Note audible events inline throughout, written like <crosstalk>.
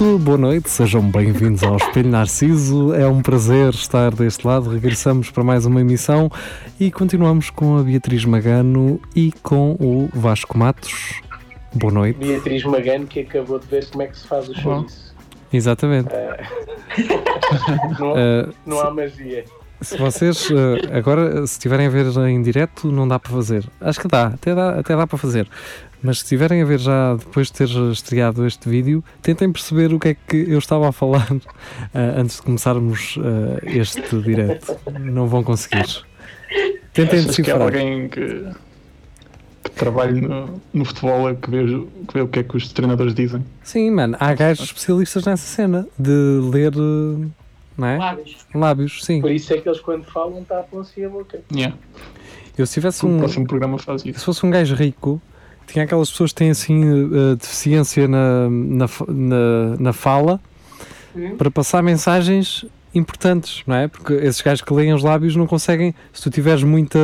Muito boa noite, sejam bem-vindos ao Espelho Narciso. É um prazer estar deste lado. Regressamos para mais uma emissão e continuamos com a Beatriz Magano e com o Vasco Matos. Boa noite. Beatriz Magano que acabou de ver como é que se faz o chouriço. Exatamente. Não, Uh, <laughs> não há magia. Se vocês uh, agora, se estiverem a ver em direto, não dá para fazer. Acho que dá, até dá, até dá para fazer. Mas se estiverem a ver já depois de ter estreado este vídeo, tentem perceber o que é que eu estava a falar uh, antes de começarmos uh, este direto. Não vão conseguir. Tentem Achas que há decifrar. alguém que, que trabalhe no, no futebol é que vê, que vê o que é que os treinadores dizem? Sim, mano, há gajos especialistas nessa cena de ler não é? Lábios. lábios. Sim. Por isso é que eles quando falam tapam-se a boca. Yeah. Eu se tivesse O um, próximo programa faz isso. se fosse um gajo rico, tinha aquelas pessoas que têm assim uh, deficiência na, na, na, na fala Hum? para passar mensagens importantes, não é? Porque esses gajos que leem os lábios não conseguem, se tu tiveres muita.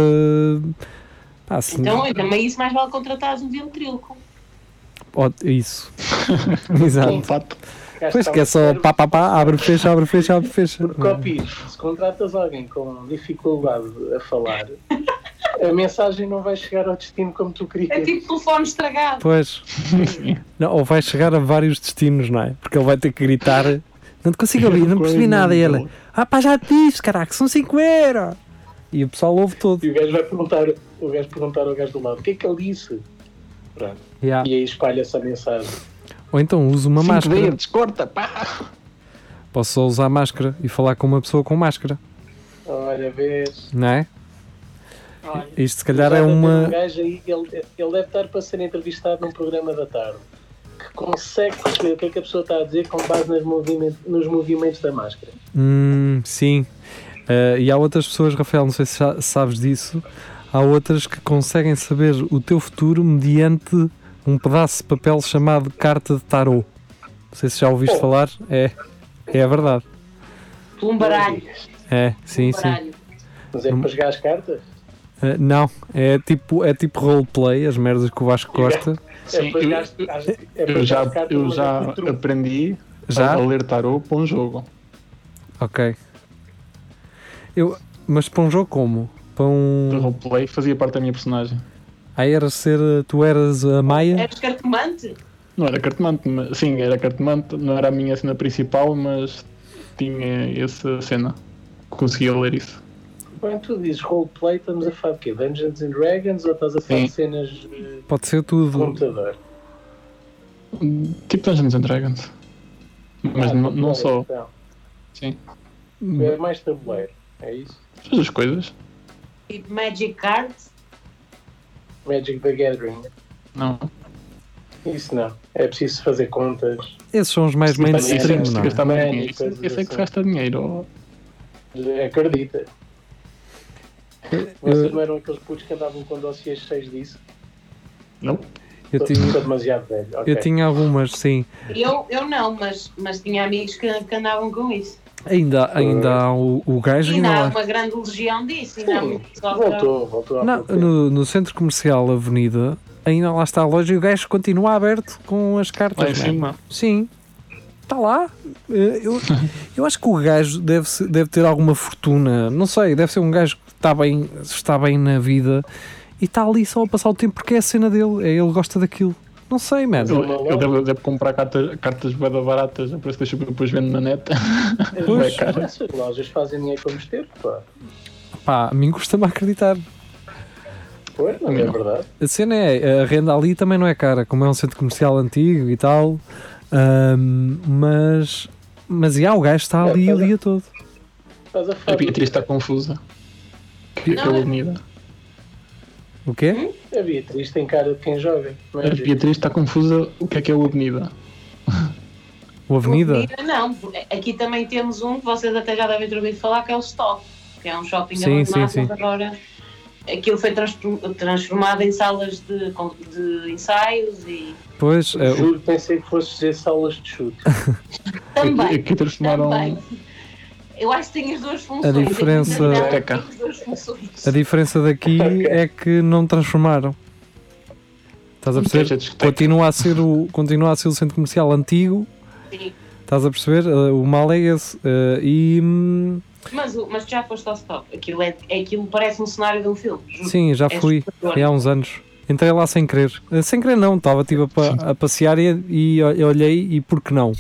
Pá, se- Então, também isso mais vale contratares um ventríloco. ó, isso. <laughs> Exato. Um Pois que é só pá pá pá, abre, fecha, abre, fecha, abre, fecha. Porque, ó, Pires, se contratas alguém com dificuldade a falar, a mensagem não vai chegar ao destino como tu É querias. tipo telefone estragado. Pois. Não, ou vai chegar a vários destinos, não é? Porque ele vai ter que gritar. Não te consigo ouvir, não percebi nada. E ele, ah pá, já te disse, caraca, são 5 euros. E o pessoal ouve todo. E o gajo vai perguntar, o gajo perguntar ao gajo do lado, o que é que ele disse? Pronto. Yeah. E aí espalha-se a mensagem. Ou então uso uma Cinco máscara. dedos, corta, pá! Posso só usar máscara e falar com uma pessoa com máscara, Olha, vês. não é? Olha, Isto se calhar é uma. Um gajo aí, ele, ele deve estar para ser entrevistado num programa da tarde que consegue perceber o que é que a pessoa está a dizer com base nas movimento- nos movimentos da máscara. Hum, sim. Eh, e há outras pessoas, Rafael, não sei se sa- sabes disso, há outras que conseguem saber o teu futuro mediante um pedaço de papel chamado carta de tarot. Não sei se já ouviste Oh. falar. É, é a verdade. um baralho. É, sim, um sim. Mas é para jogar as cartas? Eh, não, é tipo, é tipo roleplay, as merdas que o Vasco gosta. Sim, é para eu, é eu já, eu já é truque. aprendi Já? a ler tarot para um jogo. Ok. Eu, mas para um jogo como? Para um. roleplay fazia parte da minha personagem. Era ser. eh, Tu eras a Maia? És cartomante? Não era cartomante, mas, sim, era cartomante, não era a minha cena principal, mas tinha essa cena. Conseguia ler isso. Quando tu dizes roleplay, estamos a falar de quê? Dungeons and Dragons ou estás a falar de Sim. cenas de Pode ser tudo. computador? Tipo Dungeons and Dragons. Mas Ah, não, não só. então. Sim. É mais tabuleiro, é isso? Faz as coisas. Tipo Magic Cards? Magic the Gathering. Não. Isso não. É preciso fazer contas. Esses são os mais mainstream, não é? é? dinheiro. Isso, é que se gasta dinheiro. Acredita. Vocês não eram aqueles putos que andavam com dossiês cheios disso? Não? eu tinha, demasiado velho. ok. eu tinha algumas, sim. Eu, eu não, mas, mas tinha amigos que, que andavam com isso. Ainda, ainda há o, o gajo. Ainda ainda há lá. uma grande legião disso. Ainda Sim, voltou, voltou Não, no, no centro comercial Avenida, ainda lá está a loja e o gajo continua aberto com as cartas. Lá em man. cima. Sim. Está lá. Eh, Eu, eu acho que o gajo deve, se- deve ter alguma fortuna. Não sei, deve ser um gajo que está bem, está bem na vida e está ali só a passar o tempo porque é a cena dele. É, ele gosta daquilo. Não sei, mano. Ele, ele deve, deve comprar cartas, cartas bué da baratas, a preço que depois vende na net. Pois. É caro. Essas lojas fazem dinheiro para mostrar, pá. Pá, a mim custa-me acreditar. Pois, não é Não. verdade? A cena é, a renda ali também não é cara, como é um centro comercial antigo e tal. Ahm, mas, mas já, o gajo está ali É, o é. dia todo. Estás a A. Beatriz está confusa. Que Não, aquela é- avenida. O quê? A Beatriz tem cara de quem joga. É, A Beatriz está confusa o que é que é o avenida. O Avenida? Avenida, Não, aqui também temos um que vocês até já devem ter ouvido falar, que é o Stop, que é um shopping Sim, abandonado, sim, sim. mas agora aquilo foi transform- transformado em salas de, de ensaios e Pois, é, o- Juro, pensei que fosse dizer salas de chute. <laughs> também. Aqui, aqui transformaram. Também. Eu acho que tem as duas funções. A diferença- funções. a diferença daqui é que não transformaram. Estás a perceber? Continua a ser o, continua a ser o centro comercial antigo. Sim. Estás a perceber? Uh, o mal é esse. Uh, e hum, Mas, mas já foste ao stop. Aquilo, é, é aquilo parece um cenário de um filme. juro. sim, já É fui. É há uns anos. Entrei lá sem querer. Uh, Sem querer não, estava tipo, a, a passear e, e olhei e por que não?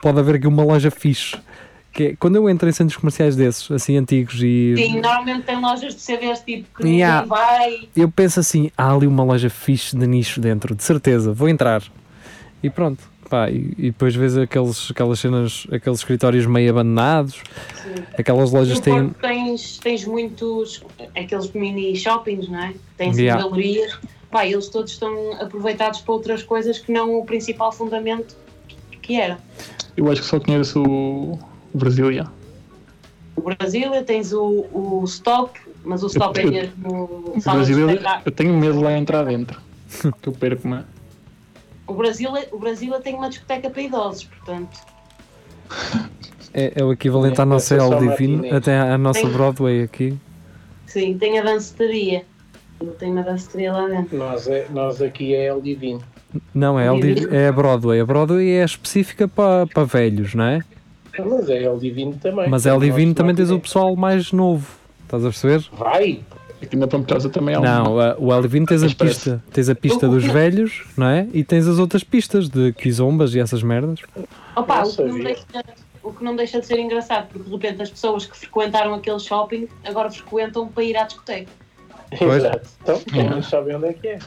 Pode haver aqui uma loja fixe. Que é- quando eu entro em centros comerciais desses, assim antigos e Sim, normalmente tem lojas de CDs tipo que ninguém Yeah. vai. eu penso assim, há ali uma loja fixe de nicho dentro, de certeza, vou entrar. E pronto. Pá, e, e depois vês aqueles, aquelas cenas, aqueles escritórios meio abandonados, Sim. aquelas lojas No têm. Tens, tens muitos, aqueles mini shoppings, não é? Tens Yeah. galerias. Pá, eles todos estão aproveitados para outras coisas que não o principal fundamento que era. Eu acho que só conheço o, o Brasília. O Brasília, tens o, o Stop, mas o Stop é eu- mesmo O Brasília, espetáculo. eu tenho medo de lá entrar dentro. <laughs> que eu perco, não é? O Brasília, o Brasília tem uma discoteca para idosos, portanto. <laughs> É, é o equivalente à É, nossa essa é El Divino, até à nossa Tem. Broadway aqui. Sim, tem a danceteria. Tem uma danceteria lá dentro. Nós, é, nós aqui é El Divino. Não, é, El Div- é a Broadway. A Broadway é específica para para velhos, não é? Mas é El Divino também. Mas El Nós Divino também tens o matinê. pessoal mais novo. Estás a perceber? Vai! Aqui na Pampilhosa também há um. Não, o El Divino tens a pista. Tens a pista dos velhos, não é? E tens as outras pistas de quizombas e essas merdas. Opa, Não o que, não deixa, o que não deixa de ser engraçado, porque de repente as pessoas que frequentaram aquele shopping agora frequentam para ir à discoteca. Pois. Exato. Então, eles sabem onde é que é.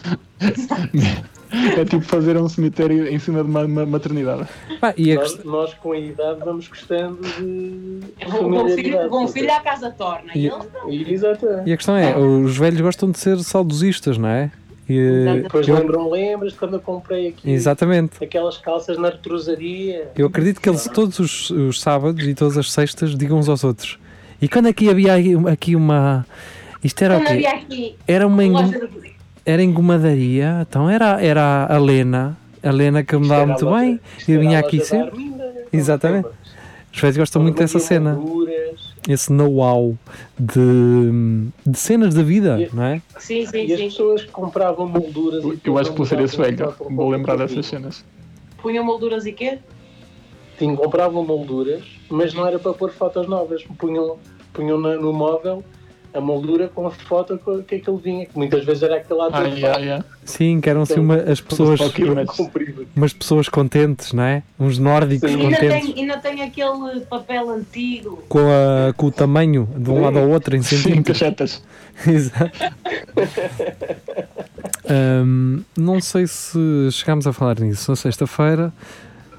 <laughs> É tipo fazer um cemitério em cima de uma, uma maternidade. Pá, e a Nós, quest- nós, com a idade, vamos gostando de. O bom filho, o bom filho à casa torna. E- E eles não. Exatamente. e a questão é, os velhos gostam de ser saudosistas, não é? E, Depois eu- lembram, lembras de quando eu comprei aqui exatamente. aquelas calças na retrosaria? Eu acredito que eles todos os, os sábados e todas as sextas digam uns aos outros. E quando aqui havia aqui uma. Isto era o Quando quê? havia aqui Era uma loja de... era engomadaria, então era, era a Lena, a Lena que me dava muito bem, eu vinha a aqui sempre. Arminda, Exatamente. Os velhos gostam muito dessa cena, esse know-how de, de cenas da vida, E- não é? Sim, sim, E as sim. pessoas que compravam molduras. e Eu tudo, acho que vou ser esse velho. Vou lembrar dessas de cenas. Punham molduras e quê? Sim, compravam molduras, mas não era para pôr fotos novas. Punham, punham na- no móvel a moldura com a foto com- que aquilo vinha, que muitas vezes era aquele Ah, ator yeah, yeah. Sim, que eram assim uma, as pessoas, umas pessoas contentes, não é? Uns nórdicos Sim. E ainda contentes tem, ainda tem aquele papel antigo. com, a- com o tamanho de um lado ao outro em Sim, centímetros. cachetas. <laughs> Exato. Ahm, não sei se chegámos a falar nisso na sexta-feira,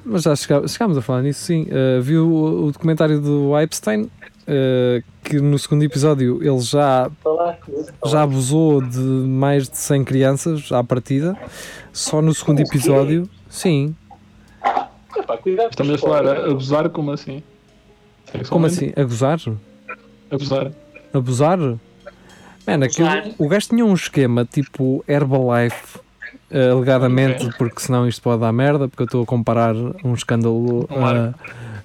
mas já chegámos a falar nisso sim. Ah, viu o, o documentário do Epstein, ah, que no segundo episódio ele já, já abusou de mais de 100 crianças à partida. Só no segundo episódio, sim. Epá, cuidado com Estamos a falar, a- abusar como assim? Como assim? A gozar? Abusar. Abusar? Mano, aquilo, Abusar. o gajo tinha um esquema tipo Herbalife, eh, alegadamente, porque senão isto pode dar merda, porque eu estou a comparar um escândalo. Claro.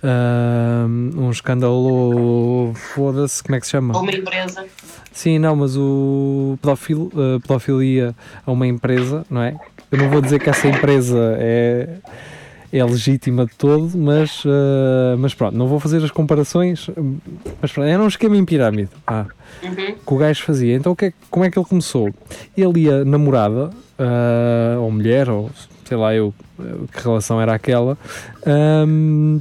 Um escândalo. Foda-se, como é que se chama? Uma empresa. Sim, não, mas o pedofil, a pedofilia a uma empresa, não é? Eu não vou dizer que essa empresa é, é legítima de todo, mas, ah, mas pronto, não vou fazer as comparações. Mas pronto, era um esquema em pirâmide. Ah Uhum. que o gajo fazia. Então que é- como é que ele começou? Ele e a namorada, ah, ou mulher, ou sei lá eu eh, que relação era aquela, ahm,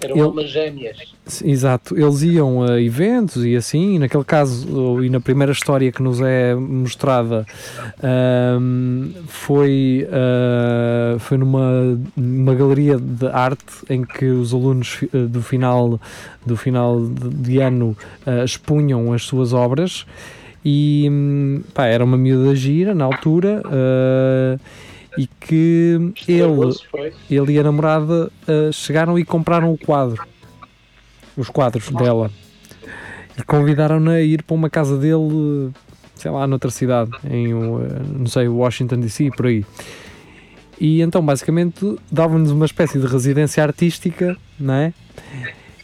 Eram ele- almas gêmeas. exato, eles iam a eventos e assim, e naquele caso, e na primeira história que nos é mostrada, ahm, foi, ah, foi numa, numa galeria de arte em que os alunos eh, do final, do final de, ano ah, expunham as suas obras e hum, pá, era uma miúda gira na altura ah, e que ele, ele e a namorada ah, chegaram e compraram o quadro, os quadros dela, e convidaram-na a ir para uma casa dele sei lá, noutra cidade, em, uh, não sei, Washington DC, por aí. E então, basicamente, davam-nos uma espécie de residência artística, não é?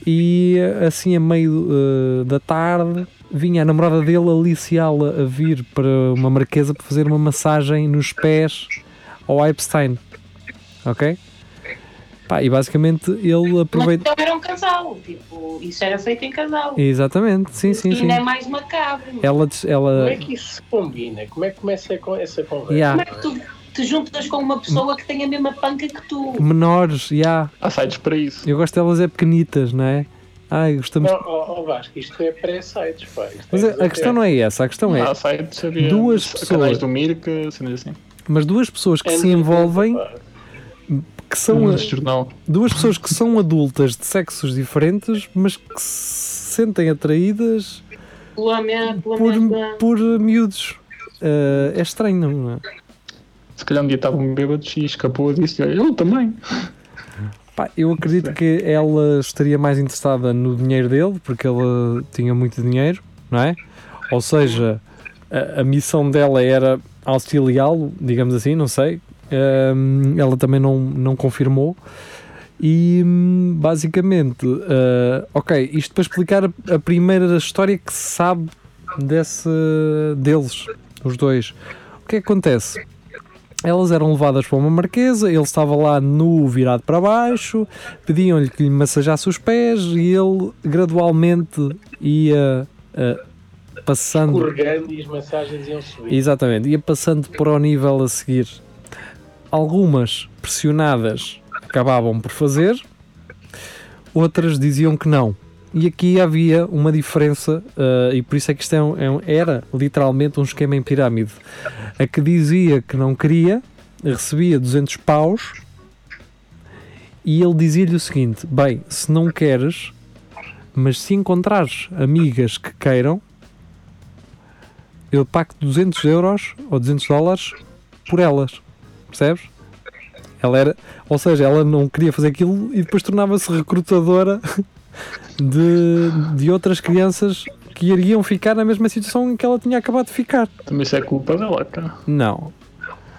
E assim, a meio uh, da tarde, vinha a namorada dele aliciá-la a vir para uma marquesa para fazer uma massagem nos pés ao Epstein. Ok? Pá, e basicamente ele Mas aproveita. então era um casal, tipo, isso era feito em casal. Exatamente, sim, sim, e sim. ainda é mais macabro. Ela, des- Como ela é que isso se combina? Como é que começa com essa conversa? Yeah. Como é que tu te juntas com uma pessoa que tem a mesma panca que tu? menores, já. Há sites para isso. Eu gosto delas é pequenitas, não é? Ai, gostamos. Não, ó, ó Vasco, isto é pré-sites, pá. Mas é a, a questão não é essa, a questão é. Há sites, havia Duas canais pessoas. do Mirk, cenas assim. Mas duas pessoas que É se envolvem, que são a- duas pessoas que são adultas de sexos diferentes, mas que se sentem atraídas Pela mesma, pela por, mesma- por miúdos. Ah, é estranho, não é? Se calhar um dia estavam bêbados e escapou disso. E eu também. Pá, eu acredito que ela estaria mais interessada no dinheiro dele, porque ela tinha muito dinheiro, não é? Ou seja, a, a missão dela era auxiliá-lo, digamos assim, não sei. Ahm, ela também não, não confirmou. E basicamente, ah, ok, isto para explicar a, primeira história que se sabe desse, deles, os dois. O que é que acontece? Elas eram levadas para uma marquesa, ele estava lá nu, virado para baixo, pediam-lhe que lhe massajasse os pés e ele gradualmente ia ah, passando. Escorregando e as massagens iam subir. Exatamente, ia passando para o nível a seguir. Algumas pressionadas acabavam por fazer, outras diziam que não. E aqui havia uma diferença, ah, e por isso é que isto é um- é um- era literalmente um esquema em pirâmide. A que dizia que não queria recebia 200 paus e ele dizia-lhe o seguinte: Bem, se não queres, mas se encontrares amigas que queiram, eu pago 200 euros ou 200 dólares por elas. Percebes? Ela era, ou seja, ela não queria fazer aquilo e depois tornava-se recrutadora <laughs> de, de outras crianças que iriam ficar na mesma situação em que ela tinha acabado de ficar. Também isso é culpa dela, cara. Não.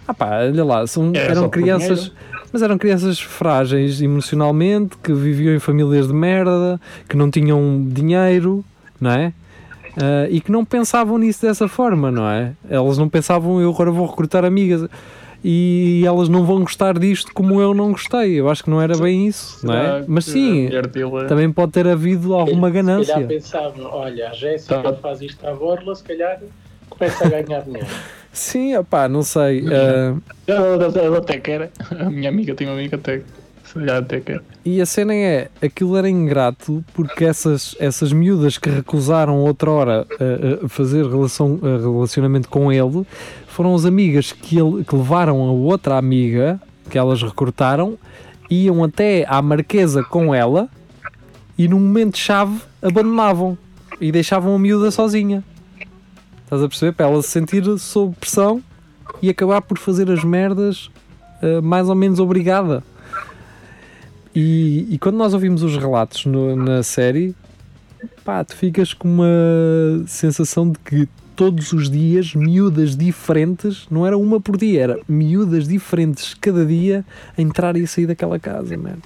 Ah pá, olha lá, são, Era eram crianças, mas eram crianças frágeis emocionalmente, que viviam em famílias de merda, que não tinham dinheiro, não é? Ah, e que não pensavam nisso dessa forma, não é? Elas não pensavam, eu agora vou recrutar amigas e elas não vão gostar disto como eu não gostei. Eu acho que não era bem isso, não é? Será Mas sim, dele também pode ter havido alguma Se calhar ganância. pensavam, olha, a Jéssica Tá. faz isto à borla, se calhar começa a ganhar dinheiro. Sim, opá, não sei. ah, Ela, ela- ela até quer. A minha amiga tem uma amiga até. E a cena é, aquilo era ingrato porque essas, essas miúdas que recusaram outrora a, a fazer relação, a relacionamento com ele foram as amigas que, ele, que levaram a outra amiga que elas recrutaram, iam até à marquesa com ela e num momento-chave abandonavam e deixavam a miúda sozinha. Estás a perceber? Para ela se sentir sob pressão e acabar por fazer as merdas eh, mais ou menos obrigada. E, e quando nós ouvimos os relatos no- na série, pá, tu ficas com uma sensação de que todos os dias miúdas diferentes, não era uma por dia, era miúdas diferentes cada dia a entrar e a sair daquela casa, mano.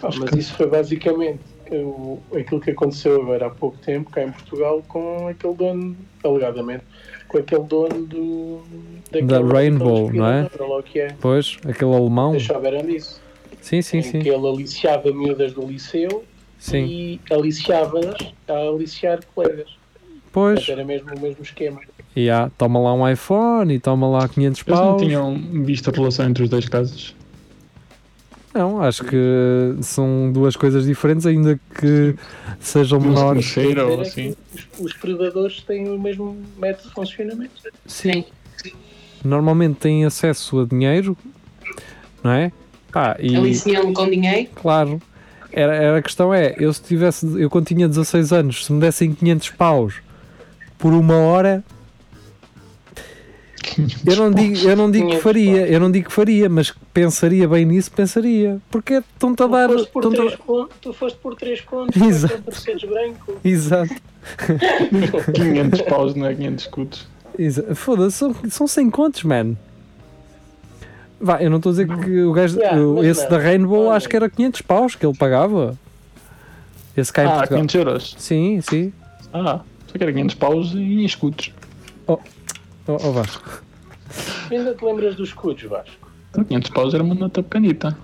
Pá, mas isso foi basicamente o- aquilo que aconteceu agora há pouco tempo cá em Portugal com aquele dono, alegadamente, com aquele dono do Da Rainbow, não é? é. Pois, aquele alemão. Vocês souberam disso? Sim, sim, em sim. que ele aliciava miúdas do liceu Sim. e aliciava-nas a aliciar colegas. Pois, era mesmo o mesmo esquema. e há, toma lá um iPhone e toma lá 500 Eles não paus. tinham visto a relação entre os dois casos. Não, acho que são duas coisas diferentes, ainda que sejam Não se menores. conheceram ou Era assim. Os, os predadores têm o mesmo método de funcionamento. Sim. Normalmente têm acesso a dinheiro, não é? Pá, e Aliciam-me com dinheiro. claro, era, era a questão é, eu se tivesse, eu quando tinha 16 anos, se me dessem 500 paus por uma hora, Eu não digo, eu não digo que 500 faria, eu não digo que faria, mas pensaria bem nisso, pensaria. Porque estão-te a Tu dar. foste por estão-te a- 3 contos, tu foste por 3 contos, Exato. Exato. por branco. Exato. <laughs> 500 paus, não é 500 escudos. Exa- Foda-se, são, são 100 contos, man. Vá, eu não estou a dizer que o gajo, Yeah, o- esse não. da Rainbow, Olha. acho que era 500 paus que ele pagava. Esse cá em Ah, Portugal. 500 euros. Sim, sim. Ah, só que era 500 paus em escudos. Oh, oh Vasco. <laughs> Ainda te lembras dos escudos, Vasco? 500 paus era uma nota pequenita.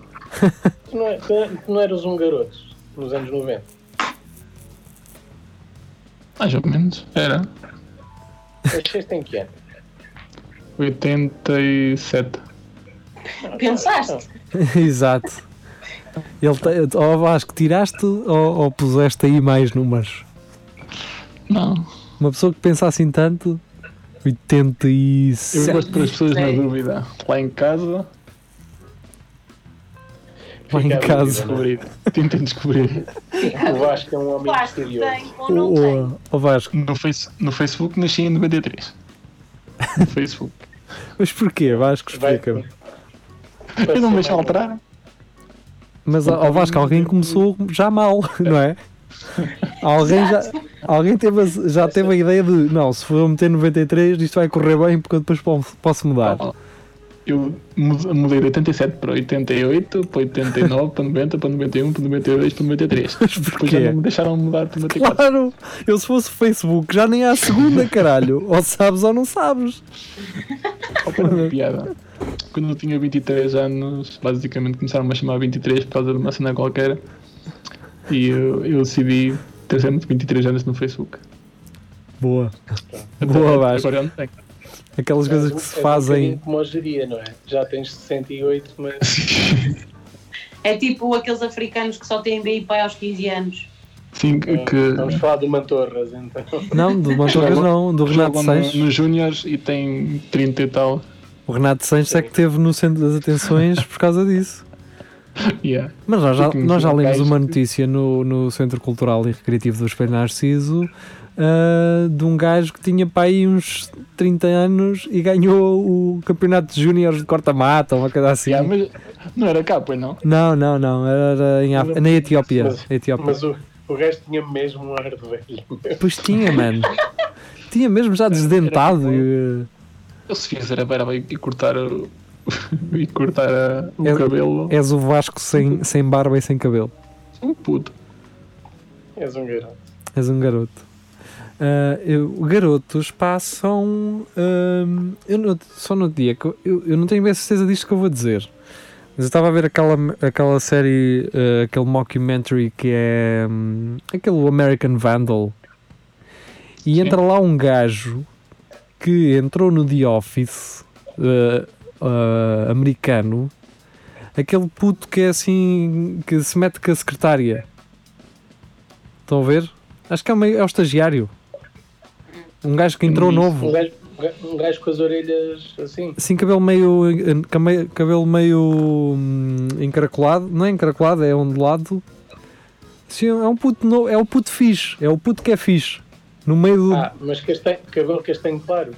Tu <laughs> não, é- tu- tu não eras um garoto nos anos 90. Mais ou menos. Era. Nasceste em que ano? 87. <laughs> Pensaste? <laughs> Exato. Ele te, oh Vasco, tiraste ou, ou puseste aí mais números? Não. Uma pessoa que pensa assim tanto. Eu 87. gosto de pôr as pessoas na dúvida. Lá em casa, Lá em casa. descobrir. Tentem descobrir. O Vasco é um homem Vasco misterioso. tem ou não tem? Oh, oh Vasco, No, face, no Facebook nasci em 93. No Facebook. mas porquê? Vasco, explica-me. <laughs> Eu não me deixo alterar. Mas ao Vasco, alguém começou já mal, <laughs> não é? Alguém já, alguém teve, a- já teve a ideia de não, se for meter 93, isto vai correr bem porque eu depois posso, mudar. Eu mude- mudei de 87 para 88, para 89, para 90, para 91, para 92, para 93. <laughs> Depois porquê? já não me deixaram mudar para 94. Claro, eu se fosse Facebook já nem há segunda, caralho. Ou sabes ou não sabes. Uma piada. Quando eu tinha 23 anos, basicamente começaram-me a chamar 23 por causa de uma cena qualquer. E eu, eu decidi ter sempre 23 anos no Facebook. Boa. Até Boa, Vasco. Agora eu não tenho. Aquelas coisas que se um fazem. bocadinho como hoje diria, não é? Já tens 68, mas É tipo aqueles africanos que só têm BIP aos 15 anos. Sim, que, vamos falar do Mantorras, então. Não, do <laughs> Mantorras não, do Renato no- Sanches. nos Júniors e tem 30 e tal. O Renato Sanches é que esteve no centro das atenções por causa disso. Yeah. Mas nós já, nós já lemos gajo uma notícia no, no Centro Cultural e Recreativo do Espelho Narciso ah, de um gajo que tinha para aí uns 30 anos e ganhou o Campeonato de Júniores de Corta-Mata, uma coisa assim. Yeah, mas não era cá, pois não? Não, não, não, era em Af- na Etiópia. Mas- Etiópia. Mas o, o resto tinha mesmo um ar de velho. Pois tinha, mano. Tinha mesmo já desdentado. e, Eu se fizer a barba e cortar o, <laughs> e cortar a- o É- cabelo, És o Vasco sem, sem barba e sem cabelo. um puto. És um garoto. És um garoto. Ah, eu- garotos passam. ahm, eu no- só no dia que eu, eu, eu não tenho bem certeza disto que eu vou dizer. Mas eu estava a ver aquela, aquela série, ah, aquele mockumentary que é hum, aquele American Vandal. E Sim. entra lá um gajo que entrou no The Office ah, ah, americano. Aquele puto que é assim. que se mete com a secretária. Estão a ver? Acho que é, o meio- é o estagiário. Um gajo que entrou Isso. novo. Um gajo, um gajo com as orelhas assim. Assim, cabelo meio. Cabelo meio. hum, encaracolado. Não é encaracolado, é ondulado. Sim, é um puto novo. É o puto fixe. É o puto que é fixe. No meio do. Ah, mas castanho, cabelo castanho claro.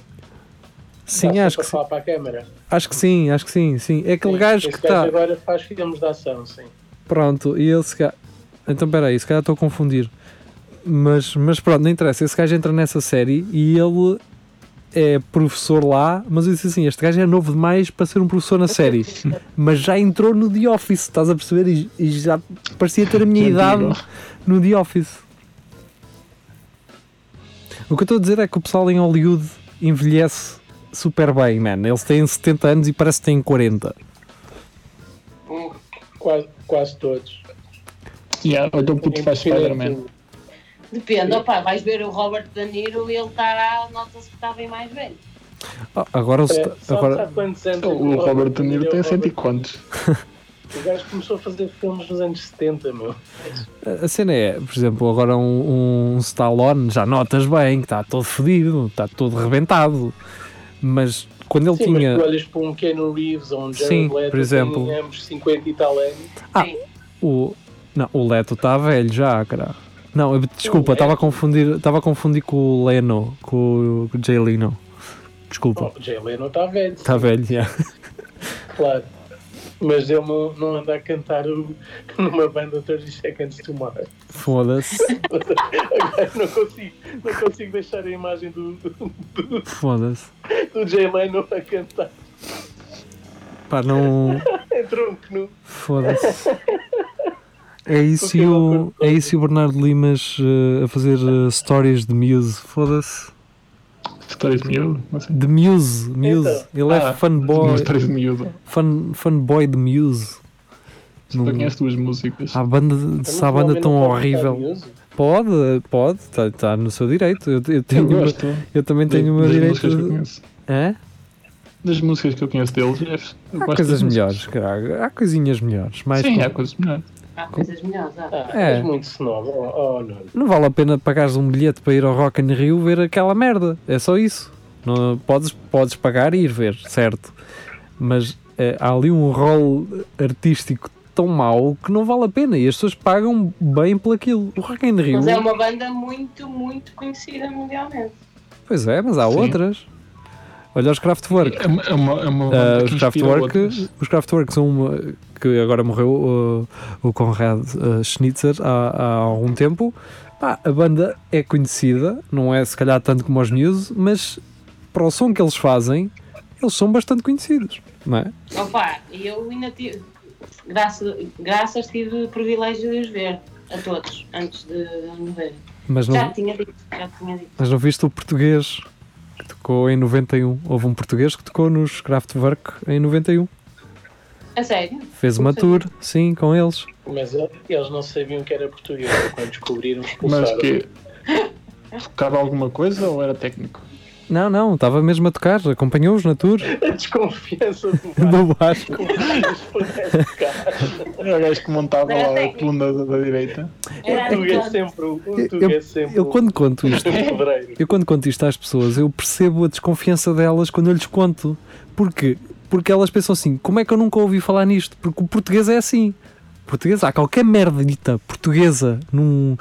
sim, Está acho que sim. falar para a câmara. Acho que sim, acho que sim. sim. É aquele Sim, gajo esse que está. agora faz filmes de ação, sim. Pronto, e ele se calhar. Então peraí, se calhar estou a confundir. Mas, mas pronto, não interessa. Esse gajo entra nessa série e ele é professor lá, mas eu disse assim: este gajo é novo demais para ser um professor na série. <laughs> mas já entrou no The Office, estás a perceber? E, e já parecia ter a minha idade no The Office. O que eu estou a dizer é que o pessoal em Hollywood envelhece super bem, man. Eles têm 70 anos e parece que têm 40. Quase, quase todos. Yeah, olha o puto faz Spider-Man. Depende, opá, vais ver o Robert De Niro e ele está, nota-se que está bem mais velho. Ah, agora, o É, agora O Robert De Niro tem cento e quantos? <laughs> O gajo começou a fazer filmes nos anos 70, meu. A cena é, por exemplo, agora um, um Stallone já notas bem que está todo fodido, está todo rebentado. Mas quando ele Sim, tinha. mas tu olhas para um Keanu Reeves ou um Jared Sim, Leto, por exemplo. tem ambos 50 e tal anos. Ah, Sim. o, não, o Leto está velho já, cara. Não, eu- desculpa, estava a confundir, estava a confundir com o Leno, com o, Jay Leno. Desculpa. Oh, o Jay Leno está velho, Está velho, já. claro. Mas ele não, não anda a cantar o- <laughs> numa banda 30 Seconds to Mars. Foda-se. Agora não consigo, não consigo deixar a imagem do, do, Foda-se. do Jay Leno a cantar Pá, não. em tronco nu. Foda-se. É isso, e o, é isso e o Bernardo Limas eh, a fazer eh, stories de Muse. Foda-se. Histórias de miúdo, não sei. De Muse. Muse. Ele é Ah, fanboy. Histórias de miúdo. Fan, fanboy de Muse. Não- conheço duas músicas. A banda, se a banda tão horrível. Pode, pode, está tá no seu direito. Eu, eu, Eu tenho uma- gosto. eu também tenho o meu das direito. músicas que eu De... conheço. Hã? Das músicas que eu conheço deles, é- eu Há coisas melhores, caralho. Há coisinhas melhores. Mais Sim, com- há coisas melhores. Há coisas melhores, há. Ah, É. és muito snob. Oh, oh, não. Não vale a pena pagares um bilhete para ir ao Rock in Rio ver aquela merda. É só isso. Não, podes, podes pagar e ir ver, certo? Mas eh, há ali um rol artístico tão mau que não vale a pena e as pessoas pagam bem por aquilo. O Rock in Rio, Mas é uma banda muito, muito conhecida mundialmente. pois é, mas há Sim. outras. Olha os Kraftwerk. É uma, é uma, é uma Ah, banda os Kraftwerk, os Kraftwerk são uma, que agora morreu uh, o Conrad uh, Schnitzer há, há algum tempo. Pá, a banda é conhecida, não é se calhar tanto como os Muse, mas para o som que eles fazem, eles são bastante conhecidos, não é? Opa, e eu ainda tive, graças, graças tive o privilégio de os ver a todos antes de morrer. Mas Já não, tinha dito, já tinha dito. mas não viste o português que tocou em 91. Houve um português que tocou nos Kraftwerk em 91. A sério? Fez uma tour, sim, com eles. Mas eles não sabiam que era português quando descobriram Mas que tocava alguma coisa ou era técnico? Não, não, estava mesmo a tocar, acompanhou-os na tour <laughs> A desconfiança do <laughs> do Vasco. Era o gajo que montava lá a técnico. coluna da, da direita. Era O Tuga é aquele- sempre o o Eu- é sempre Eu o- quando conto isto. <laughs> Eu quando conto isto às pessoas, eu percebo a desconfiança delas quando eu lhes conto. Porquê? Porque elas pensam assim, como é que eu nunca ouvi falar nisto? Porque o português é assim. Português, há qualquer merda dita portuguesa num,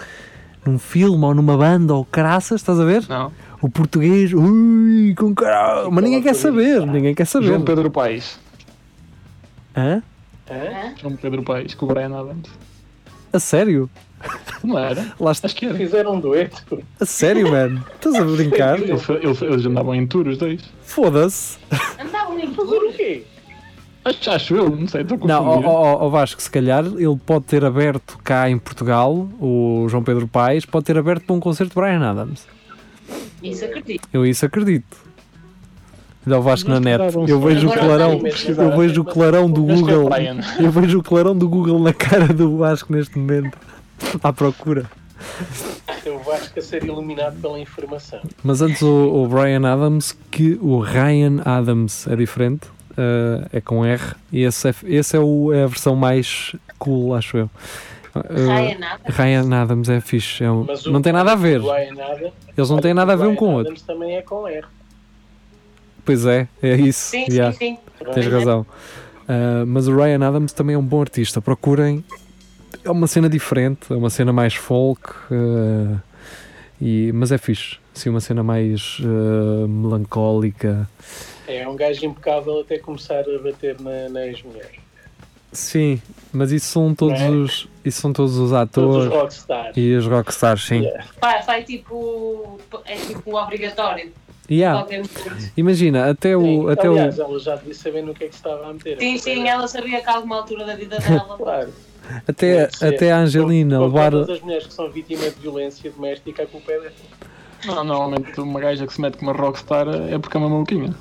num filme ou numa banda ou caraças, estás a ver? Não. O português, ui, com caralho. Mas ninguém quer saber, ninguém quer saber. João Pedro Paes. Hã? Hã? João Pedro Paes, com o Brian Adams. A sério? Não era? <laughs> Lá está. Acho que era. Fizeram um dueto. A sério, mano? Estás a brincar? Ele foi- ele foi- eles andavam em tour, os dois. Foda-se. Andavam em Fazer tour. o quê? Acho, acho eu, não sei, estou Não, confundido. ó, ó, ó Vasco, se calhar ele pode ter aberto cá em Portugal, o João Pedro Paes, pode ter aberto para um concerto de Brian Adams. Isso acredito. Eu isso acredito. Olha o Vasco na net. Eu vejo o clarão. Eu vejo o clarão do é Google. <laughs> Eu vejo o clarão do Google na cara do Vasco neste momento. À procura. Eu Vasco a ser iluminado pela informação. Mas antes o, o Brian Adams, que o Ryan Adams é diferente. Eh, é com R. E esse é, esse é, o, é a versão mais cool, acho eu. Eh, Ryan nada. Ryan Adams é fixe. é um- o- não tem nada a ver. Adams, Eles não têm nada a ver um com o outro. Adams também é com R. Pois é, é isso. Sim, yeah, sim, sim. Tens razão. Uh, mas o Ryan Adams também é um bom artista. Procurem. É uma cena diferente, é uma cena mais folk. uh, e, mas é fixe. Assim, uma cena mais uh, melancólica. É um gajo impecável até começar a bater na, na ex-mulher. Sim, mas isso são todos é? os. Isso são todos os Todos os atores rockstars. e os rockstars, sim. Yeah. Vai, vai tipo. É tipo obrigatório. Yeah. Imagina, até o. Sim, Até Aliás, o ela já devia saber no que é que estava a meter. Sim, sim, ela sabia que a alguma altura da vida dela. <laughs> Claro. até, até a Angelina levar. Todas as mulheres que são vítimas de violência doméstica, a culpa é dela. Não, normalmente uma gaja que se mete com uma rockstar é porque é uma maluquinha.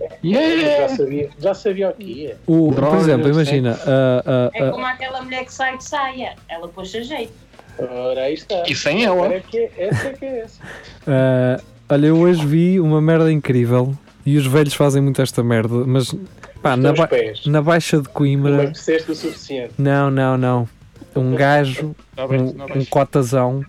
Já Yeah! sabia, já sabia o que ia. O, por exemplo, imagina. sexo. a- a- É a- como aquela mulher que sai de saia. Ela pôs a jeito. Ora, aí está. E sem ela. É que é, essa é que é essa. Ah, olha, eu hoje vi uma merda incrível e os velhos fazem muito esta merda, mas pá, na, ba- pés. na Baixa de Não Coimbra, emagreceste o suficiente. não, não, não. Um gajo, Não um, não um cotazão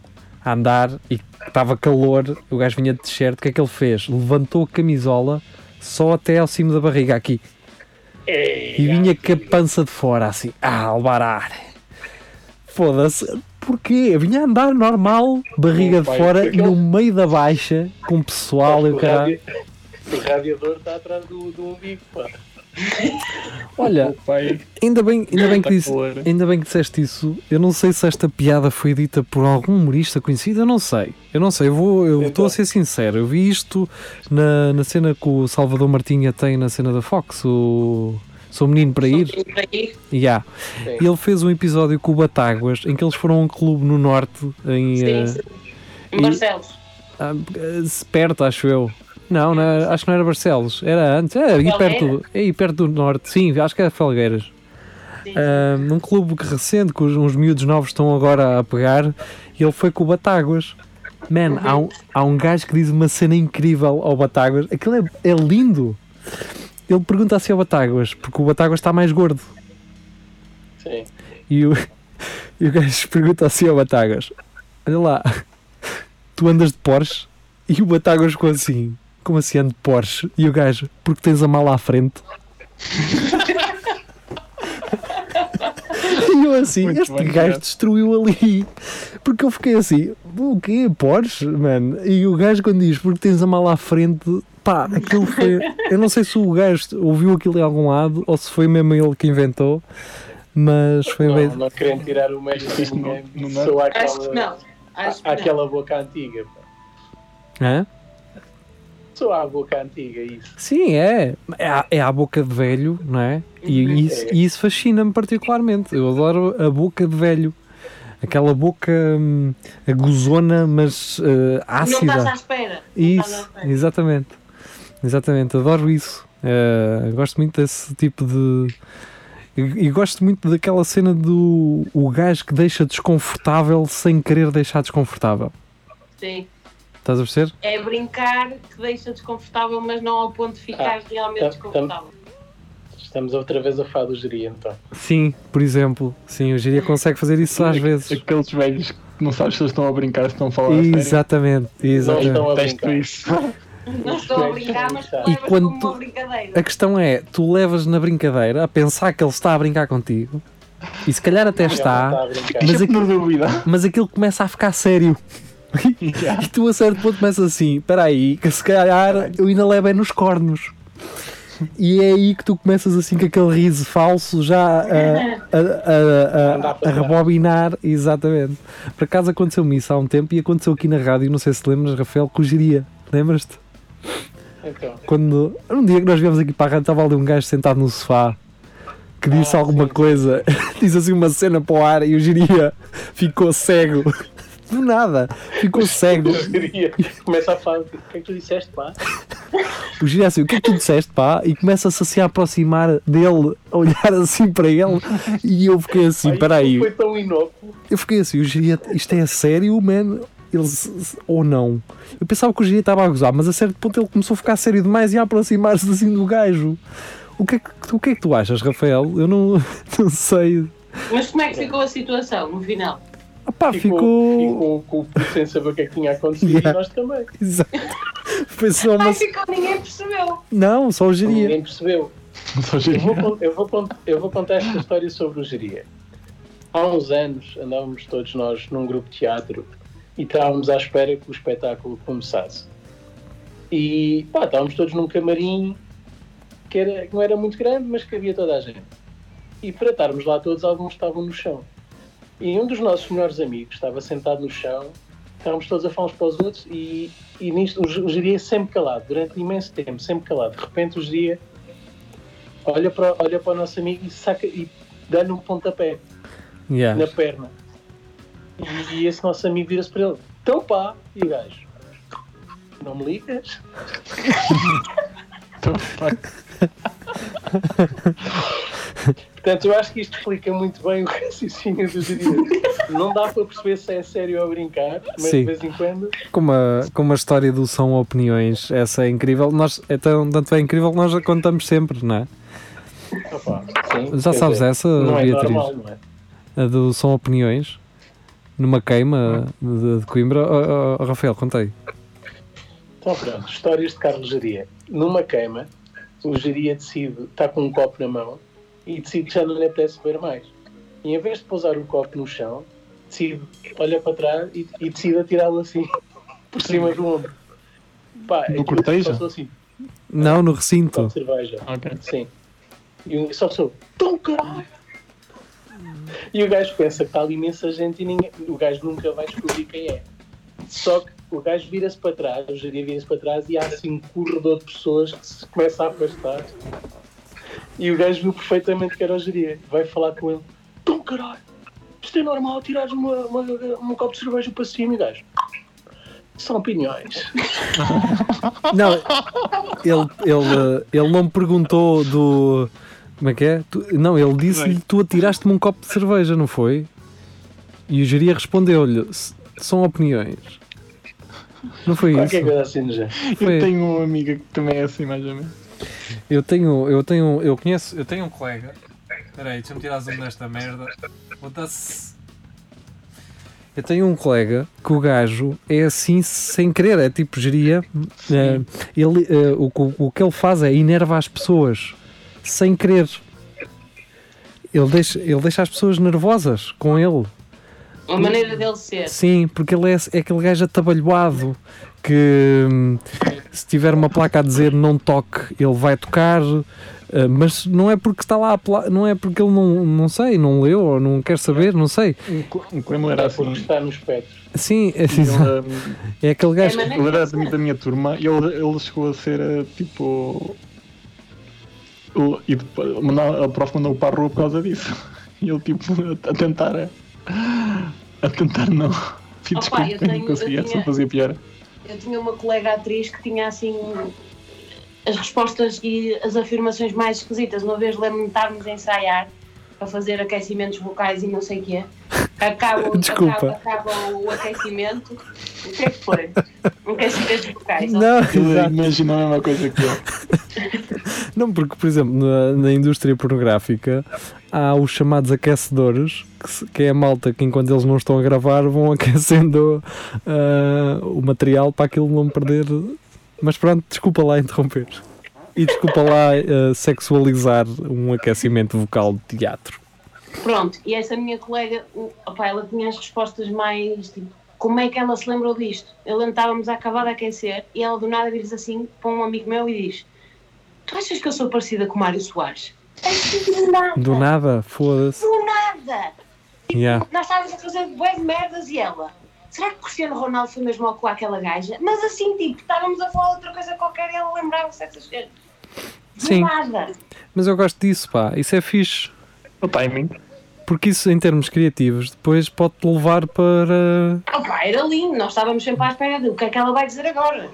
a andar e estava calor, o gajo vinha de t-shirt, o que é que ele fez? Levantou a camisola só até ao cimo da barriga aqui e vinha com a pança de fora assim, a albarar. Foda-se. Porquê? Vinha a andar normal, barriga de fora, no meio da baixa, com o pessoal e o caralho. O radiador está atrás do, do umbigo, pá. <laughs> Olha, ainda bem, ainda bem que está disse. Ainda bem que disseste isso. Eu não sei se esta piada foi dita por algum humorista conhecido. Eu não sei. Eu não sei. Eu vou, eu Então. estou a ser sincero. Eu vi isto na, na cena que o Salvador Martinha tem na cena da Fox. O Sou Menino para Ir. Sou para ir. Yeah. Sim. Ele fez um episódio com o Batáguas em que eles foram a um clube no norte, em Sim, eh, sim. e- Em Barcelos. ah, eh, perto, acho eu. Não, não era- acho que não era Barcelos, era antes, era aí perto, é aí perto do norte, sim, acho que era Felgueiras. Sim. Ah, num clube que recente, que os, uns miúdos novos estão agora a pegar, e ele foi com o Batáguas. Man, há, um, há um gajo que diz uma cena incrível ao Batáguas, aquilo é, é lindo. Ele pergunta assim ao Batáguas, porque o Batáguas está mais gordo. Sim. E o, <laughs> e o gajo pergunta assim ao Batagas: Olha lá, tu andas de Porsche? E o Batagas ficou assim: Como assim ando de Porsche? E o gajo: Porque tens a mala à frente. <laughs> e eu assim: Muito Este bem, gajo cara. destruiu ali. Porque eu fiquei assim: O quê? Porsche, mano? E o gajo, quando diz: Porque tens a mala à frente. Pá, aquilo foi. Eu não sei se o gajo ouviu aquilo em algum lado ou se foi mesmo ele que inventou, mas foi bem. Não, não querendo tirar o mérito não- não sou Acho que aquela, não. Acho que não. aquela boca antiga. pá. Hã? Sou a boca antiga, isso. Sim, é. É a, é a boca de velho, não é? E isso, isso fascina-me particularmente. Eu adoro a boca de velho. Aquela boca hum, aguzona, mas eh, Não estás à ácida. espera. Não estás à Isso, espera. exatamente. Exatamente, adoro isso. Eh, gosto muito desse tipo de. E, e gosto muito daquela cena do o gajo que deixa desconfortável sem querer deixar desconfortável. Sim. Estás a perceber? É brincar que deixa desconfortável, mas não ao ponto de ficar realmente tam- desconfortável. Estamos outra vez a falar do geria, então. Sim, por exemplo. Sim, o Giria consegue fazer isso às vezes. Aqueles velhos que não sabes se eles estão a brincar, se estão a falar a sério. Exatamente, Não exatamente. estão a isso. Não estou a brincar, mas tu E levas quando como tu- uma brincadeira. A questão é, tu levas na brincadeira a pensar que ele está a brincar contigo e se calhar até não está, brincar. Mas mas aquilo começa a ficar sério. Já. <laughs> E tu a certo ponto começas assim, espera aí, que se calhar eu ainda levo é nos cornos. E é aí que tu começas assim com aquele riso falso já a, a, a, a, rebobinar, exatamente. Por acaso aconteceu-me isso há um tempo e aconteceu aqui na rádio, não sei se lembras, Rafael, com o Giria. Lembras-te? Então, Quando um dia que nós viemos aqui para a rádio, estava ali um gajo sentado no sofá que disse Ah, alguma sim. coisa, <laughs> disse assim uma cena para o ar e o Giria ficou cego. Do nada, ficou cego. <laughs> começa a falar: o que é que tu disseste, pá? O Giria assim, o que é que tu disseste, pá? E começa-se assim a aproximar dele, a olhar assim para ele. E eu fiquei assim, Ai, espera aí. Foi tão inócuo. Eu fiquei assim, o Giria, isto é sério, man? Ele, ou não? Eu pensava que o Giria estava a gozar, mas a certo ponto ele começou a ficar sério demais e a aproximar-se assim do gajo. O que, é que, o que é que tu achas, Rafael? Eu não, <laughs> não sei. Mas como é que ficou a situação no final? Pá, Ficou, ficou. ficou com o puto sem saber o que é que tinha acontecido Yeah. e nós também. Exato. <laughs> Foi só uma. Ai, ficou, ninguém percebeu. Não, só o Giria. Ninguém percebeu. <laughs> Só Eu geria. vou, con- eu, vou, eu vou contar esta história sobre o geria. Há uns anos andávamos todos nós num grupo de teatro e estávamos à espera que o espetáculo começasse. E pá, estávamos todos num camarim que, era, que não era muito grande, mas que havia toda a gente. E para estarmos lá todos, alguns estavam no chão. E um dos nossos melhores amigos estava sentado no chão, estávamos todos a falar uns para os outros e, e nisto o, geria sempre calado, durante imenso tempo, sempre calado. De repente o geria olha para, olha para o nosso amigo e saca e dá-lhe um pontapé Yeah. na perna. E, e esse nosso amigo vira-se para ele: Então pá, e o gajo: Não me ligas? <laughs> Então, pá, <laughs> Portanto, eu acho que isto explica muito bem o <laughs> raciocínio do geria. Não dá para perceber se é sério ou brincar, mas Sim. de vez em quando. Como a, como a história do São Opiniões, essa é incrível. Nós, é tão, tanto é incrível que nós a contamos sempre, não é? Opá, sim, Já sabes dizer, essa, Não é Beatriz? normal, não é? A do São Opiniões, numa queima de, de Coimbra. Oh, oh, oh, Rafael, contei. Então pronto, histórias de Carlos Geria. Numa queima, o Geria decide, está com um copo na mão e decide que já não lhe apetece beber mais. E em vez de pousar o copo no chão, decide, olha para trás e, e decide atirá-lo assim, <laughs> por cima do ombro. Pá, No cortejo? passou assim, Não, no recinto. cerveja. Ok. Sim. E um só sou, tão caralho! E o gajo pensa que está ali imensa gente e ninguém, o gajo nunca vai descobrir quem é. Só que o gajo vira-se para trás, o geria vira-se para trás e há assim um corredor de pessoas que se começa a afastar. E o gajo viu perfeitamente que era o geria. Vai falar com ele, tão caralho! Isto é normal tirares uma, uma, um copo de cerveja para cima e o gajo. São opiniões. <laughs> Não, ele, ele, ele não me perguntou do. Como é que é? Tu- não, ele disse-lhe: Tu atiraste-me um copo de cerveja, não foi? E o geria respondeu-lhe: "S- São opiniões. Não foi isso? Qualquer coisa assim. Foi- Eu tenho uma amiga que também é assim, mais ou menos. Eu tenho, eu tenho, eu conheço, eu tenho um colega. Espera aí, deixa-me tirar zoom desta merda. Eu tenho um colega que o gajo é assim sem querer, é tipo geria. eh, ele, eh, o, que- o que ele faz é enerva as pessoas sem querer. Ele deixa, ele deixa as pessoas nervosas com ele. A maneira dele ser. Sim, porque ele é, é aquele gajo atabalhoado que hum, se tiver uma placa a dizer não toque, ele vai tocar, eh, mas não é porque está lá, não é porque ele não, não sei, não leu ou não quer saber, não sei. Colega era É assim. porque está no espectro. Sim, <laughs> é, Ele, hum, é aquele É gajo. que- Ele era dele da ser. minha turma e ele, ele chegou a ser eh, tipo. E depois, a prof mandou para a rua por causa disso. <laughs> E ele tipo a, tentar. A, a tentar não. Sim, <laughs> Opa, desculpa, eu tenho- não conseguia, eu só tinha- fazia pior. Eu tinha uma colega atriz que tinha assim as respostas e as afirmações mais esquisitas. Uma vez lembro-me de estarmos a ensaiar para fazer aquecimentos vocais e não sei o quê. Acaba, o- <laughs> Desculpa. acaba, acaba o aquecimento. O que é que foi? <laughs> Um aquecimento vocais. Não, imagina a mesma coisa que eu. <laughs> não, porque, por exemplo, na, na indústria pornográfica há os chamados aquecedores, que, se- que é a malta que enquanto eles não estão a gravar vão aquecendo ah, o material para aquilo não perder. Mas pronto, desculpa lá interromper. E desculpa lá ah, sexualizar um aquecimento vocal de teatro. Pronto, e essa minha colega, o- opá, ela tinha as respostas mais tipo, como é que ela se lembrou disto? Eu lembro estávamos a acabar de aquecer e ela do nada diz assim para um amigo meu e diz: Tu achas que eu sou parecida com o Mário Soares? Do nada! Do nada, foda-se. Do nada! Yeah. Nós estávamos a fazer bué de merdas e ela. Será que Cristiano Ronaldo foi mesmo ao com aquela gaja? Mas assim, tipo, estávamos a falar de outra coisa qualquer e ela lembrava-se dessas coisas. Do Sim, nada! mas eu gosto disso, pá. Isso é fixe. O timing. Porque isso, em termos criativos, depois pode-te levar para. Opa, era lindo, nós estávamos sempre à espera de o que é que ela vai dizer agora.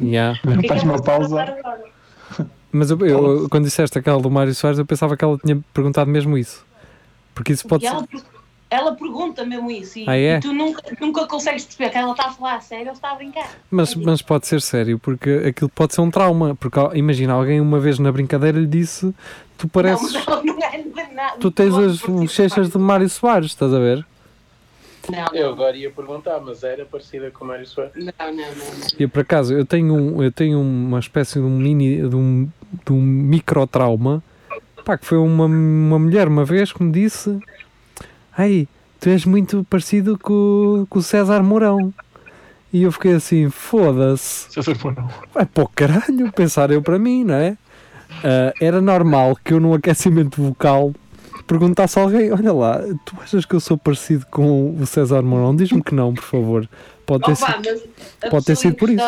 Yeah. Que é que Faz ela uma pausa. Mas eu, eu- quando disseste aquela do Mário Soares, eu pensava que ela tinha perguntado mesmo isso. Porque isso pode E ser. ela, ela pergunta mesmo isso e, Ah, é? e tu nunca, nunca consegues perceber que ela está a falar a sério ou está a brincar. Mas, mas pode ser sério, porque aquilo pode ser um trauma. Porque imagina, alguém uma vez na brincadeira lhe disse: Tu pareces. Não, ela não é nada. Tu tens não as bochechas de Mário Soares, estás a ver? Não, Eu não, agora ia perguntar, mas era parecida com o Mário Soares. não, não, não, não. E por acaso, eu tenho, um, eu tenho uma espécie de um mini. de um, de um microtrauma. Pá, que foi uma, uma mulher uma vez que me disse: Ai, tu és muito parecido com, com o César Mourão. E eu fiquei assim: Foda-se. Se eu for não. Vai para o caralho, pensar eu para mim, não é? Ah, era normal que eu no aquecimento vocal perguntasse a alguém: Olha lá, tu achas que eu sou parecido com o César Mourão? Diz-me que não, por favor. Pode ter Opa, sido. pode ter sido por isso.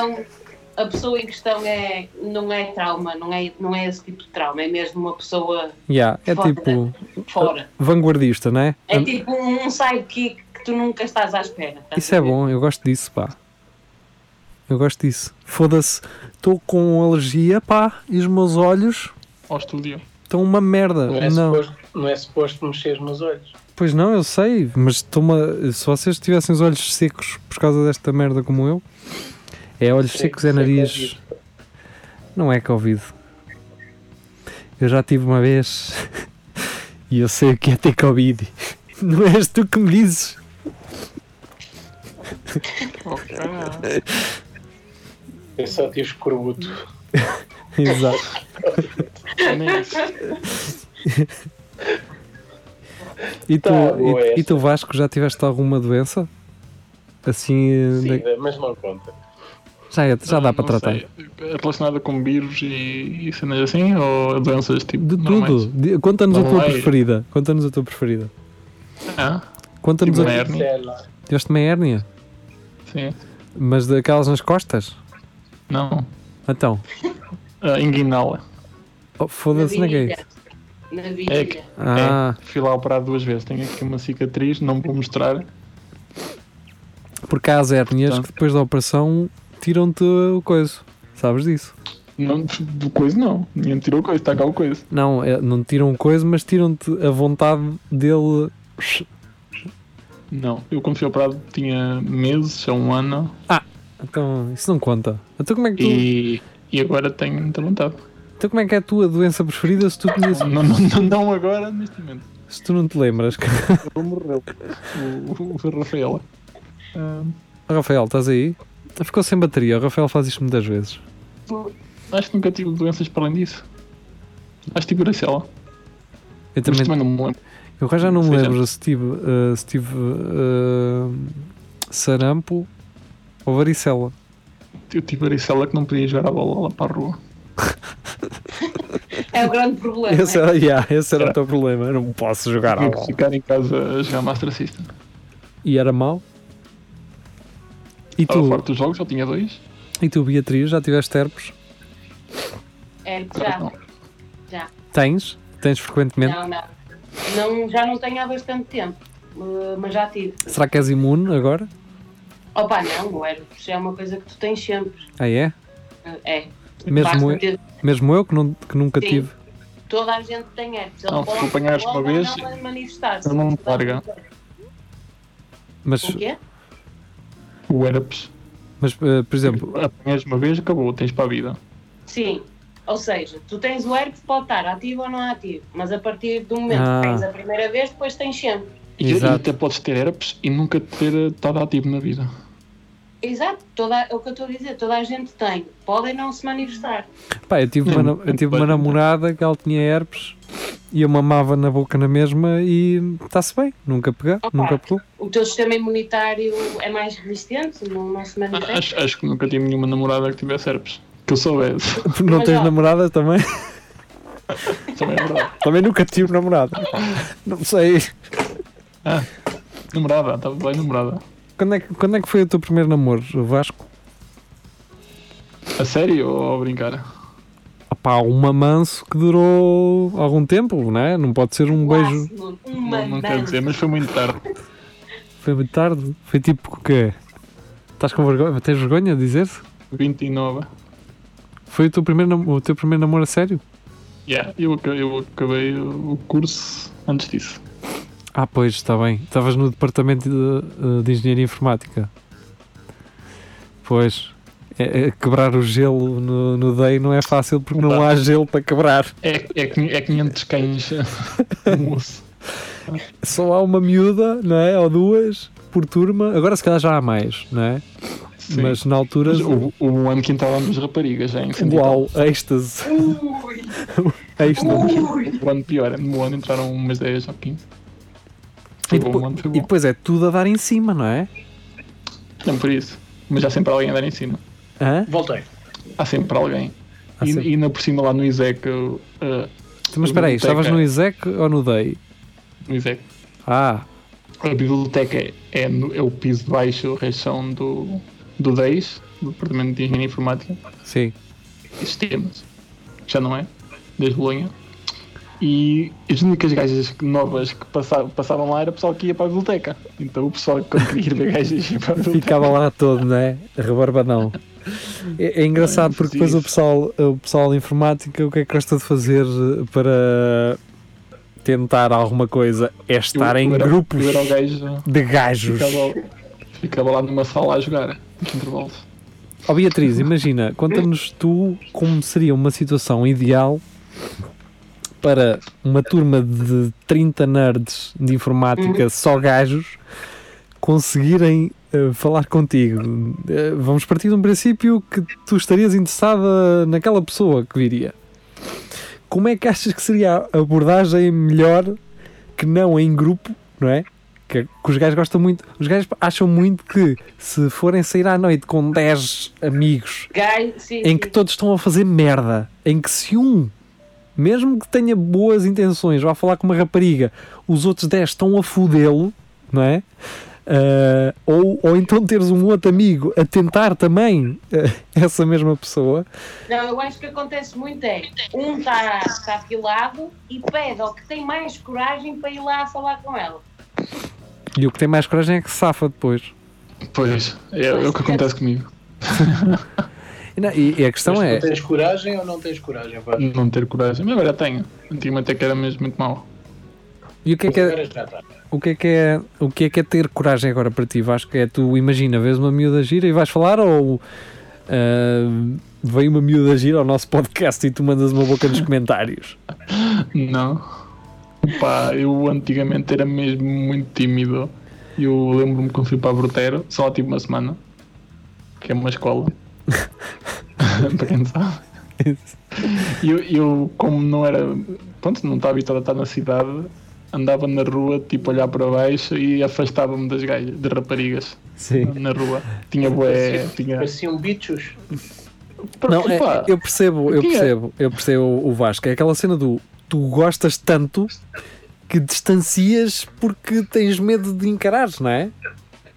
A pessoa em questão é, não é trauma, não é, não é esse tipo de trauma, é mesmo uma pessoa Yeah, é Foda. tipo fora. vanguardista, não é? É tipo um sidekick que tu nunca estás à espera. estás Isso é bom, eu gosto disso, pá. Eu gosto disso. Foda-se, estou com alergia, pá, e os meus olhos Ao estúdio. estão uma merda. Não é, Não, Suposto, não é suposto mexer nos olhos. pois não, eu sei, mas estou-me a- se vocês tivessem os olhos secos por causa desta merda como eu, é olhos secos, é Sei que nariz. isso. Não é Covid. Eu já tive uma vez <laughs> e eu sei o que é ter Covid. <laughs> Não és tu que me dizes. <laughs> Eu só tive escorbuto. Exato. Isso. E tu, Tá e, e tu, Vasco, já tiveste alguma doença? Assim, eh, Sim, mas não conta. Já, é- já dá Ah, para não tratar. sei. É relacionada com vírus e, e cenas assim? Ou doenças tipo. De normais? tudo. Conta-nos a tua preferida. Conta-nos a tua preferida. Ah, Conta-nos Tipo a. lá. Tiveste uma hérnia? sim. Mas daquelas nas costas? Não. Então. <laughs> Ah, inguinal. Oh, Foda-se na gay. Na É que- Ah, É, fui lá operado duas vezes. Tenho aqui uma cicatriz, não vou mostrar. porque há as hérnias Então. que depois da operação tiram-te o coisa. Sabes disso? Não, do coisa não. Ninguém tirou coisa, está cá o coisa. Não, é- não tiram o coisa, mas tiram-te a vontade dele. Não. Eu quando fui operado tinha meses, ou um ano. Então, isso não conta. Então como é que tu, E, e agora tenho muita vontade. então como é que é a tua doença preferida se tu, tinhas- Não, não, não, não agora, neste momento. se tu não te lembras? Ele morreu. O, o, o Rafaela. Ah, Rafael, estás aí? Ficou sem bateria. O Rafael faz isto muitas vezes. acho que nunca tive doenças para além disso. Acho que tive varicela. Eu Mas também, também não me lembro. eu já não me Seja- lembro se tive, eh, se tive eh, sarampo ou varicela. Eu tive varicela que não podia jogar a bola lá para a rua. É o grande problema. Esse é? era, yeah, esse era o teu problema. Eu não posso jogar que bola. ficar em casa a jogar Master System. E era mau? E tu, forte dos jogos, só tinha dois. e tu, Beatriz, já tiveste herpes? É, já. Não. Já. Tens? Tens frequentemente? Não, não. não. Já não tenho há bastante tempo. uh, Mas já tive. Será que és imune agora? Opa, não, o herpes é uma coisa que tu tens sempre. Ah, é? Uh, É. Mesmo eu, ter- mesmo eu que, não, que nunca Sim. tive. Toda a gente tem herpes. Ele Não, se tu apanhares uma vez, não manifestar-se. não te larga. Mas, O quê? O herpes. mas eh, por exemplo, Apanhas uma vez, acabou, tens para a vida. Sim. Ou seja, tu tens o herpes, pode estar ativo ou não ativo. Mas a partir do momento Ah. que tens a primeira vez, depois tens sempre. E, e Exato. até podes ter herpes e nunca ter estado ativo na vida. Exato, toda, é o que eu estou a dizer, toda a gente tem. Podem não se manifestar. pá, eu tive, uma, eu tive uma namorada que ela tinha herpes e eu mamava na boca na mesma e está-se bem, nunca pegou, Opa. nunca pegou. O teu sistema imunitário é mais resistente, não, não se manifesta. Acho, acho que nunca tive nenhuma namorada que tivesse herpes. Que eu soubesse. <laughs> Não Mas, tens ó. namorada também? <laughs> Também é verdade. Também nunca tive namorada. Não sei. Namorada, estava bem namorada. Quando é, que, quando é que foi o teu primeiro namoro, Vasco? A sério ou a brincar? Opá, um mamanço que durou algum tempo, não é? Não pode ser um beijo. Máximo, Não, Uma não quero dança. dizer, mas foi muito tarde. Foi muito tarde. Foi tipo o quê? Estás com vergonha? Tens vergonha de dizer-se? 29. Foi o teu primeiro, nam- o teu primeiro namoro a sério? Yeah, eu, eu acabei o curso antes disso. Ah, pois, está bem. Estavas no departamento de, de Engenharia Informática. Pois. É- é quebrar o gelo no, no DEI não é fácil porque não há gelo para quebrar. É, é, é 500 cães <laughs> moço. Só há uma miúda, não é? Ou duas por turma. Agora se calhar já há mais, não é? Sim. Mas na altura. Mas o, o ano que entrava nas raparigas já incentivado. Uau, êxtase. Ui, <laughs> êxtase. ui. O ano pior, no ano entraram umas 10 ou 15. E bom, depois, foi e bom. depois é tudo a dar em cima, não é? Não por isso. Mas há sempre alguém a dar em cima. Hã? Voltei. Há sempre alguém. Há e, sempre. e ainda por cima lá no ISEC, uh, Mas espera aí, estavas no ISEC ou no DEI? no ISEC, Ah, a biblioteca é, é, no- é o piso de baixo, a reação do, do DEIS, do Departamento de Engenharia Informática sim. Sistemas. Já não é? Desde Bolonha. E as únicas gajas novas que passavam, passavam lá era o pessoal que ia para a biblioteca. Então o pessoal que queria ir ver gajas ia para a biblioteca. Ficava lá todo, não é? Rebarbadão. É, é engraçado porque depois o pessoal, o pessoal de informática o que é que gosta de fazer para tentar alguma coisa é estar Eu- em eu era- grupos Eu era o gajo, de gajos. ficava, ficava lá numa sala a jogar, intervalos. Ó Beatriz, imagina, conta-nos tu como seria uma situação ideal para uma turma de 30 nerds de informática, só gajos, conseguirem eh, falar contigo. Eh, vamos partir de um princípio que tu estarias interessada naquela pessoa que viria. Como é que achas que seria a abordagem melhor que não em grupo, não é? Que, que os gajos gostam muito. Os gajos acham muito que se forem sair à noite com 10 amigos Gai, sim, em sim. que todos estão a fazer merda, em que se um, mesmo que tenha boas intenções, vá falar com uma rapariga, os outros 10 estão a fodê-lo, não é? Ah, ou, ou então teres um outro amigo a tentar também ah, <laughs> essa mesma pessoa, Não, eu acho que acontece muito é um está tá afilado e pede ao que tem mais coragem para ir lá falar com ela. e o que tem mais coragem é que se safa depois. Pois, é, é o que acontece comigo. <laughs> E, não, e- e a questão Mas é, tu tens coragem ou não tens coragem? Não ter coragem. Mas agora tenho. Antigamente é que era mesmo muito mau. e o que é que é, está. o que é, que é, o que é que é ter coragem agora para ti? Vasco? é tu imagina, vês uma miúda gira e vais falar ou ah, vem uma miúda gira ao nosso podcast e tu mandas uma boca nos comentários? <laughs> Não. Pá, eu antigamente era mesmo muito tímido. Eu lembro-me quando fui para a Brutero, só lá tive uma semana, que é uma escola. Para quem não sabe. E eu, eu, como não era. Pronto, não estava habituado a estar na cidade, andava na rua, tipo, a olhar para baixo e afastava-me das gajas, de raparigas, Sim. na rua. Tinha bué. Tinha. Pareciam bichos. Não, é- eu percebo, eu o que é? percebo, eu percebo o Vasco. É aquela cena do tu gostas tanto que distancias porque tens medo de encarares, não é?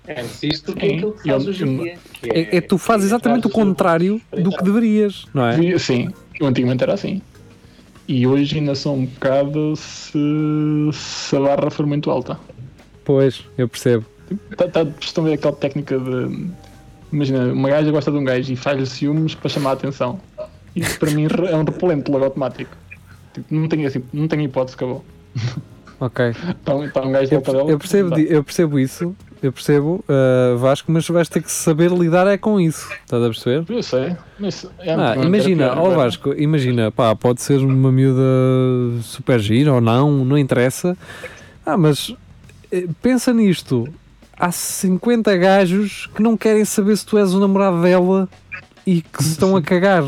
É isso que é aquilo que faz hoje em dia. É, é tu fazes ir exatamente o contrário do que deverias, não é? Sim, eu antigamente era assim. E hoje ainda sou um bocado se, se a barra for muito alta. Pois, eu percebo. Tá, tá, estão a ver aquela técnica de. Imagina, uma gaja gosta de um gajo e faz-lhe ciúmes para chamar a atenção. Isso para mim é um repelente logo automático. Tipo, não tenho, assim, não tenho hipótese, acabou. Ok. Um, tá um gajo Eu, eu percebo, eu percebo isso, eu percebo, uh, Vasco, mas vais ter que saber lidar é com isso. Estás a perceber? Eu sei, é Ah, imagina, ó agora. Vasco, imagina, pá, pode ser uma miúda super gira ou não, não interessa. Ah, mas eh, pensa nisto. Há 50 gajos que não querem saber se tu és o namorado dela e que se estão a cagar.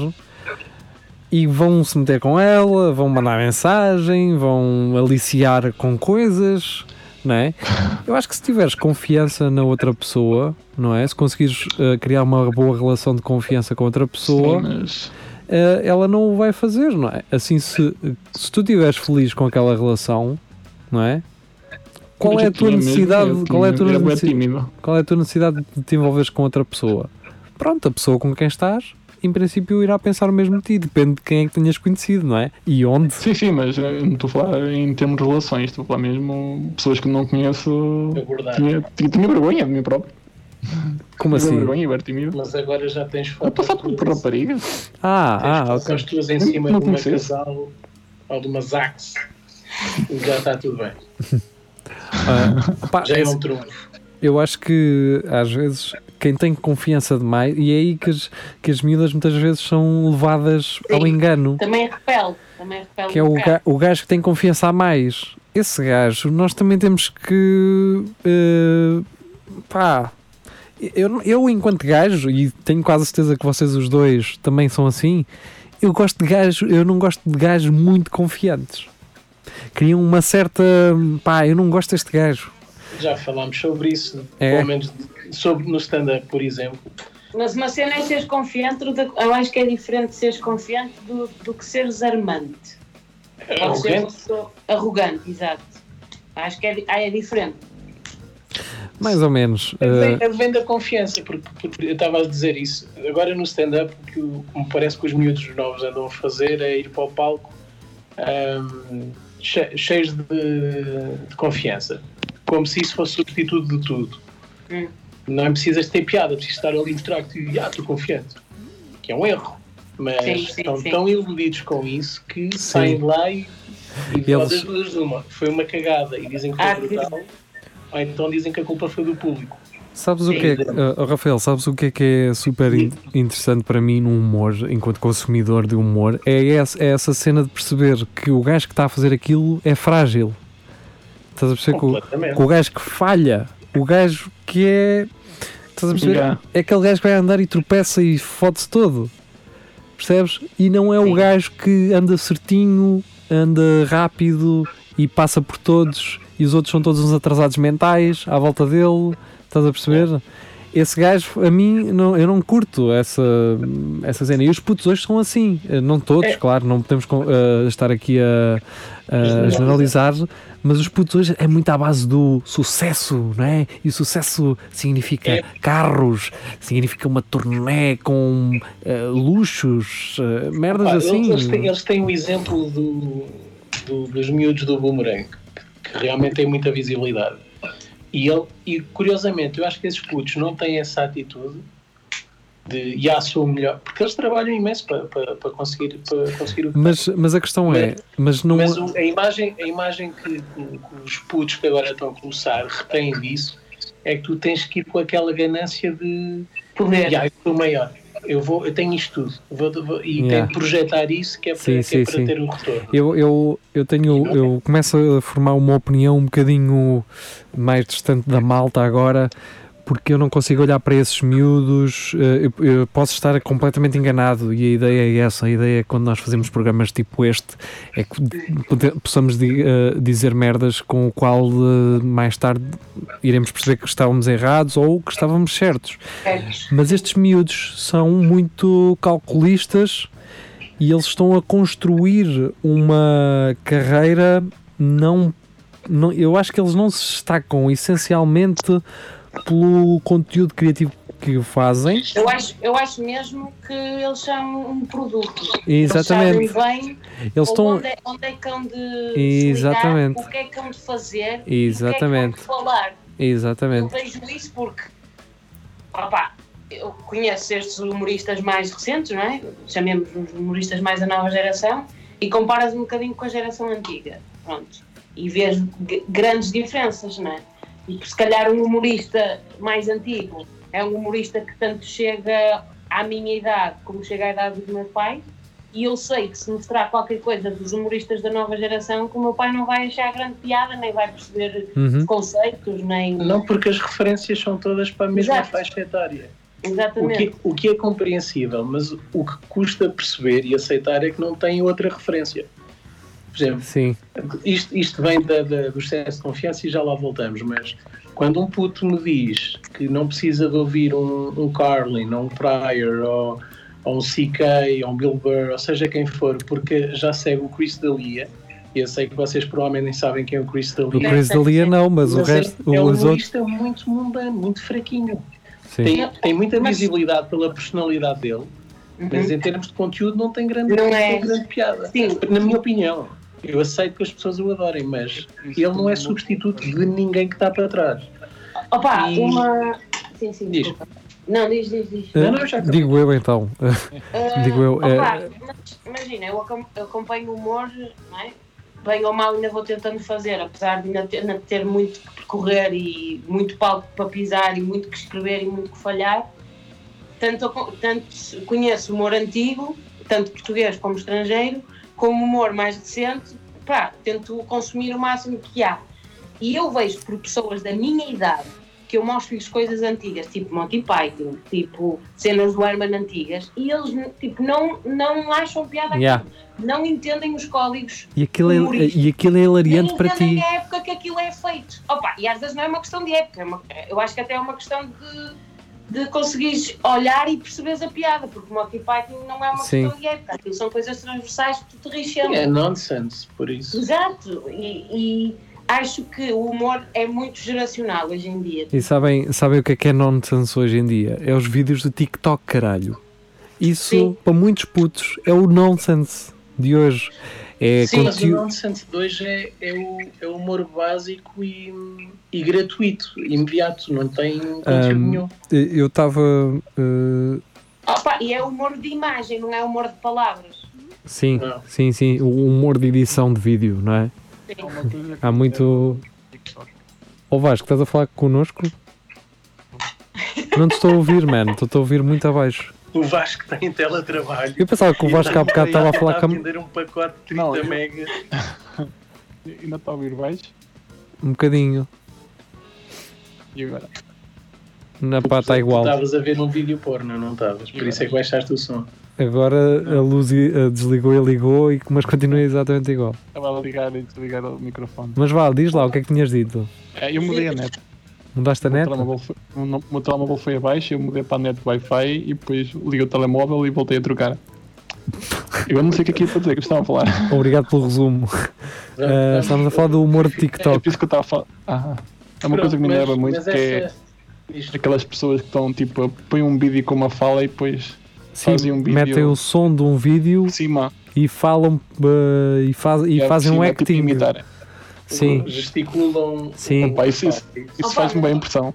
E vão se meter com ela, vão mandar mensagem, vão aliciar com coisas, não é? Eu acho que se tiveres confiança na outra pessoa, não é? Se conseguires eh, criar uma boa relação de confiança com outra pessoa, Sim, mas eh, ela não o vai fazer, não é? Assim, se, se tu estiveres feliz com aquela relação, não é? Qual é a tua necessidade? Qual é a tua necessidade? Qual é a tua necessidade de te envolveres com outra pessoa? Pronto, a pessoa com quem estás, em princípio, irá pensar o mesmo de ti. Depende de quem é que tenhas conhecido, não é? E onde. Sim, sim, mas eh, não estou a falar em termos de relações, estou a falar mesmo pessoas que não conheço. Tinha, tinha, tinha vergonha de mim próprio. Como tinha assim? vergonha. Mas agora já tens Eu fotos passar por, por raparigas. Ah, tens ah, ok. tuas em cima Não de uma conheces? casal ou de uma Zax. Já está tudo bem. <laughs> Ah, pá, Já é um trunfo. Eu acho que às vezes quem tem confiança demais, e é aí que as, que as miúdas muitas vezes são levadas ao Sim. engano. Também repele. Também repele que é o, ga- o gajo que tem confiança a mais. Esse gajo, nós também temos que. eh, pá. Eu, eu, enquanto gajo, e tenho quase certeza que vocês os dois também são assim, eu gosto de gajo, eu não gosto de gajos muito confiantes. Criam uma certa. pá, eu não gosto deste gajo. Já falámos sobre isso, É. pelo menos sobre no stand-up, por exemplo. Mas uma cena é seres confiante, eu acho que é diferente seres confiante do, do que seres armante. Pode ser uma Arrogante. pessoa arrogante, exato. Acho que é, ah, é diferente. Mais ou menos. Vem, eh, vem da confiança, porque, porque eu estava a dizer isso. Agora no stand-up, o que me parece que os miúdos novos andam a fazer é ir para o palco che- cheios de, de confiança, como se isso fosse substituto de tudo. Hum. Não é precisas ter piada, precisas estar ali mostrar que ah, estou confiante, que é um erro. Mas Sim, sim, estão sim. tão iludidos com isso que saem de lá e, e Eles- das duas uma. Foi uma cagada e dizem que foi Ah, que- brutal, ou então dizem que a culpa foi do público. Sabes o que é, uh, Rafael, sabes o que é que é super in- interessante para mim no humor, enquanto consumidor de humor? É essa, é essa cena de perceber que o gajo que está a fazer aquilo é frágil. Estás a perceber que o, que o gajo que falha, o gajo que é. Estás a perceber? Já. É aquele gajo que vai andar e tropeça e fode-se todo. Percebes? E não é o Sim. gajo que anda certinho, anda rápido e passa por todos e os outros são todos uns atrasados mentais à volta dele, estás a perceber? Esse gajo, a mim, não, eu não curto essa, essa cena. E os putos hoje são assim, Eh, não todos, É. claro, não podemos eh, estar aqui a, a generalizar, mas os putos hoje é muito à base do sucesso, não é? E o sucesso significa É. carros, significa uma turnê com eh, luxos, eh, merdas assim. Eles, têm, eles têm o exemplo do, do- dos miúdos do Boomerang, que, que realmente tem muita visibilidade. E, ele, e curiosamente, eu acho que esses putos não têm essa atitude de já sou o melhor, porque eles trabalham imenso para, para, para conseguir, para conseguir o que Mas, mas a questão é, mas não. Mas o- a imagem, a imagem que, que- os putos que agora estão a começar retêm disso é que tu tens que ir com aquela ganância de Poder. "Ya, eu sou maior, eu, vou, eu tenho isto tudo vou- vou- e Yeah. tenho que projetar isso que é para, Sim, que é sim, para sim. ter o retorno. Eu, eu, eu tenho, eu começo a formar uma opinião um bocadinho mais distante da malta agora, porque eu não consigo olhar para esses miúdos. eh, Eu, eu posso estar completamente enganado e a ideia é essa. A ideia é quando nós fazemos programas tipo este, é que possamos eh, dizer merdas com o qual eh, mais tarde iremos perceber que estávamos errados ou que estávamos certos. Certos. Mas estes miúdos são muito calculistas e eles estão a construir uma carreira não, não eu acho que eles não se destacam essencialmente pelo conteúdo criativo que fazem Eu acho, eu acho mesmo que eles são um produto. exatamente Eles sabem bem eles estão onde, é, onde é que hão de Exatamente. ligar, o que é que hão de fazer, exatamente o que é que hão de falar. Eu exatamente vejo isso porque, opá, eu conheço estes humoristas mais recentes, não é? Chamemos os humoristas mais da nova geração e comparas um bocadinho com a geração antiga, pronto. E vês grandes diferenças, não é? E se calhar um humorista mais antigo é um humorista que tanto chega à minha idade como chega à idade dos meus pais e eu sei que se mostrar qualquer coisa dos humoristas da nova geração que o meu pai não vai achar grande piada, nem vai perceber Uhum. conceitos, nem... Não porque as referências são todas para a mesma Exato. faixa etária. O Exatamente. que, o que é compreensível, mas o que custa perceber e aceitar é que não tem outra referência. Exemplo, sim isto, isto vem da, da- do excesso de confiança e já lá voltamos, mas quando um puto me diz que não precisa de ouvir um, um Carlin, ou um Pryor, ou, ou um CK, ou um Bill Burr, ou seja quem for, porque já segue o Chris D'Elia, e eu sei que vocês provavelmente nem sabem quem é o Chris o D'Elia, Chris Dalia não mas, o mas é- resto é, um os outros humorista muito mundano, muito fraquinho. sim. Tem, tem muita Mas- visibilidade pela personalidade dele, mas Uhum. em termos de conteúdo não tem grande, Não é. tem grande piada. Sim. Na minha opinião, eu aceito que as pessoas o adorem, mas ele não é substituto de ninguém que está para trás. Opa, E- uma. Sim, sim. Diz. desculpa. Não, diz, diz, diz. Não, não, digo eu então Ah, <laughs> Digo eu, opa, é- mas imagina, eu acom- eu acompanho o humor, não é? Bem ou mal ainda vou tentando fazer, apesar de ainda ter, ainda ter muito que percorrer e muito palco para pisar e muito que escrever e muito que falhar. Tanto, tanto conheço humor antigo, tanto português como estrangeiro, como humor mais recente, pá, tento consumir o máximo que há. E eu vejo por pessoas da minha idade que eu mostro-lhes coisas antigas, tipo Monty Python, tipo cenas do Herman antigas, e eles tipo, não, não acham piada aquilo. Yeah. não entendem os códigos, e aquilo é, e aquilo é hilariante para entendem ti a época que aquilo é feito. Opa, e às vezes não é uma questão de época, é uma- eu acho que até é uma questão de, de conseguires olhar e perceberes a piada, porque Monty Python não é uma Sim. questão de época, aquilo são coisas transversais que tu te rixas. É nonsense, por isso. Exato, e, e acho que o humor é muito geracional hoje em dia. E sabem, sabem o que é que é nonsense hoje em dia? É os vídeos do TikTok, caralho. Isso, Sim. para muitos putos, é o nonsense de hoje. É Sim, mas o conteúdo. nonsense de hoje é, é, o, é o humor básico e, e gratuito, imediato, não tem conteúdo Ahm, nenhum. Eu estava. eh, Opa, e é humor de imagem, não é humor de palavras. sim, Não. sim, sim. O humor de edição de vídeo, não é? Sim. Há muito. Ó Vasco, estás a falar connosco? Não te estou a ouvir, mano. Estou-te a ouvir muito abaixo. O Vasco tem teletrabalho. Eu pensava que o Vasco há bocado estava a falar Está com a vender um pacote de 30 Não, megas. <laughs> Ainda está a ouvir baixo. um bocadinho. E agora? Na pá, está igual. Estavas a ver um vídeo porno, não estavas? Por isso é que baixaste o som. Agora a luz desligou e ligou, e, mas continua exatamente igual. Estava a ligar e desligar o microfone. Mas vá, diz lá o que é que tinhas dito. É, eu mudei a net. Mudaste a O net? telemóvel foi- O o meu telemóvel foi abaixo, eu mudei para a net Wi-Fi e depois liguei o telemóvel e voltei a trocar. <laughs> Eu não sei o que é que ia para dizer, que estava a falar. Obrigado pelo resumo. Eh, estamos a falar do humor de É TikTok. por isso que eu estava a falar. Ah, é uma Pronto, coisa que me enerva muito, que é essa- isto- aquelas pessoas que estão tipo, põem um vídeo com uma fala e depois Sim, fazem um vídeo metem o som de um vídeo e falam eh, e, faz, e é fazem um tipo, acting. imitar. Sim, Gesticulam. Sim. Opa, isso, isso, isso faz-me bem impressão.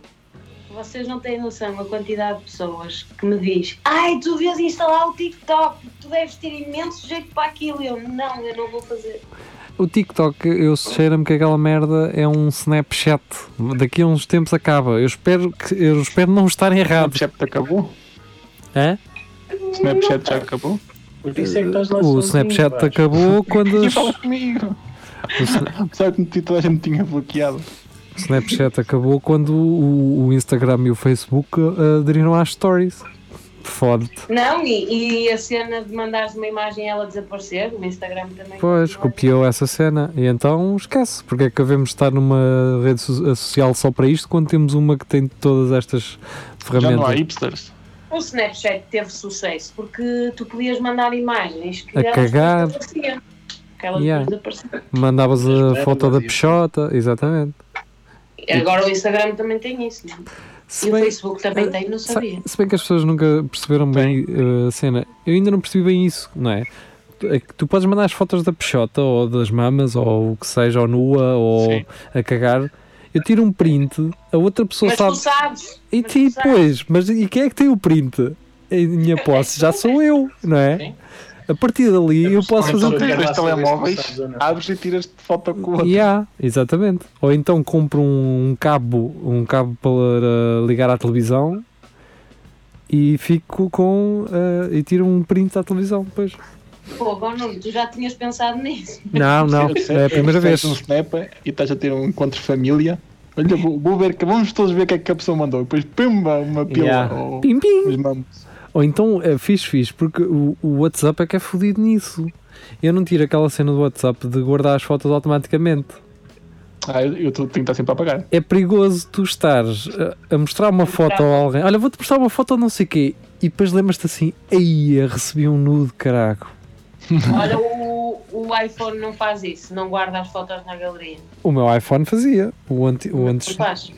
Vocês não têm noção a quantidade de pessoas que me diz Ai, tu devias instalar o TikTok, tu deves ter imenso jeito para aquilo. Eu, não, eu não vou fazer. o TikTok, eu cheiro-me que aquela merda é um Snapchat. Daqui a uns tempos acaba. Eu espero, que, eu espero não estar errado. Snapchat acabou? Hã? Snapchat já acabou? Por isso é que estás lá O Snapchat acabou quando as- fala comigo! <laughs> Apesar que toda a gente tinha bloqueado. o Snapchat acabou quando o, o Instagram e o Facebook eh, aderiram às stories. Fode-te. Não, e, e a cena de mandares uma imagem e ela desaparecer, no Instagram também. Pois, copiou essa cena. E então esquece. Porque é que devemos estar numa rede so- social só para isto quando temos uma que tem todas estas Já não há ferramentas? hipsters. O Snapchat teve sucesso porque tu podias mandar imagens que A cagar. Elas Yeah. depois desapareciam. Mandavas a foto da peixota, exatamente. Agora o Instagram também tem isso, não? Se E o bem, Facebook também tem, não sa- sabia. se bem que as pessoas nunca perceberam bem eh, a cena, eu ainda não percebi bem isso, não é? É que tu podes mandar as fotos da peixota ou das mamas ou o que seja, ou nua ou Sim. a cagar. Eu tiro um print, a outra pessoa Mas sabe. tu sabes. E mas sabes. pois, mas e quem é que tem o print? Em minha <laughs> posse já sou eu, não é? Sim. A partir dali eu posso fazer Então, o saber se telemóveis, abres e tiras foto com o outro. Yeah, exatamente. Ou então compro um, um cabo, um cabo para ligar à televisão e fico com eh, e tiro um print à televisão depois. Pô, agora não, tu já tinhas pensado nisso. Não, <laughs> não, é a primeira vez. um snap e estás a ter um encontro de família. Olha, vou, vou ver, que- vamos todos ver o que é que a pessoa mandou. E depois, pumba, uma pila. Yeah. Ou, Pim, pim. os mamos. Ou então é fixe, fixe, porque o, o WhatsApp é que é fodido nisso. Eu não tiro aquela cena do WhatsApp de guardar as fotos automaticamente. Ah, eu, tenho que estar sempre a apagar. É perigoso tu estares a, a mostrar uma foto a alguém. Olha, vou-te mostrar uma foto não sei o quê. E depois lembras-te assim, ei, recebi um nude, caraco. <laughs> Olha, <laughs> o, o iPhone não faz isso, não guarda as fotos na galeria. O meu iPhone fazia. O, anti, o antes. Faz.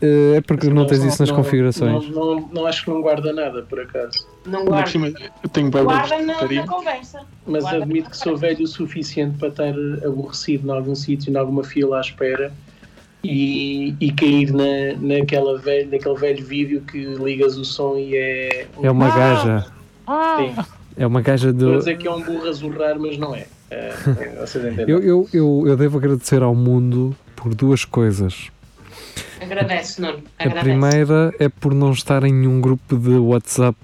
Eh, É porque não tens isso nas não- configurações. Não, não, não acho que não guarda nada, por acaso. Não guarda. cima, eu tenho Guarda na, na conversa. Mas Guarda admito que sou velho o suficiente para estar aborrecido em algum sítio, em alguma fila à espera e, e cair na, naquela velho, naquele velho vídeo que ligas o som e é. É uma Ah! gaja. Sim, É uma gaja estou a do. dizer que é um burro a zurrar, mas não é. É, é? <laughs> Eu, eu, eu, eu devo agradecer ao mundo por duas coisas. Agradece, Nuno. A primeira é por não estar em nenhum grupo de WhatsApp,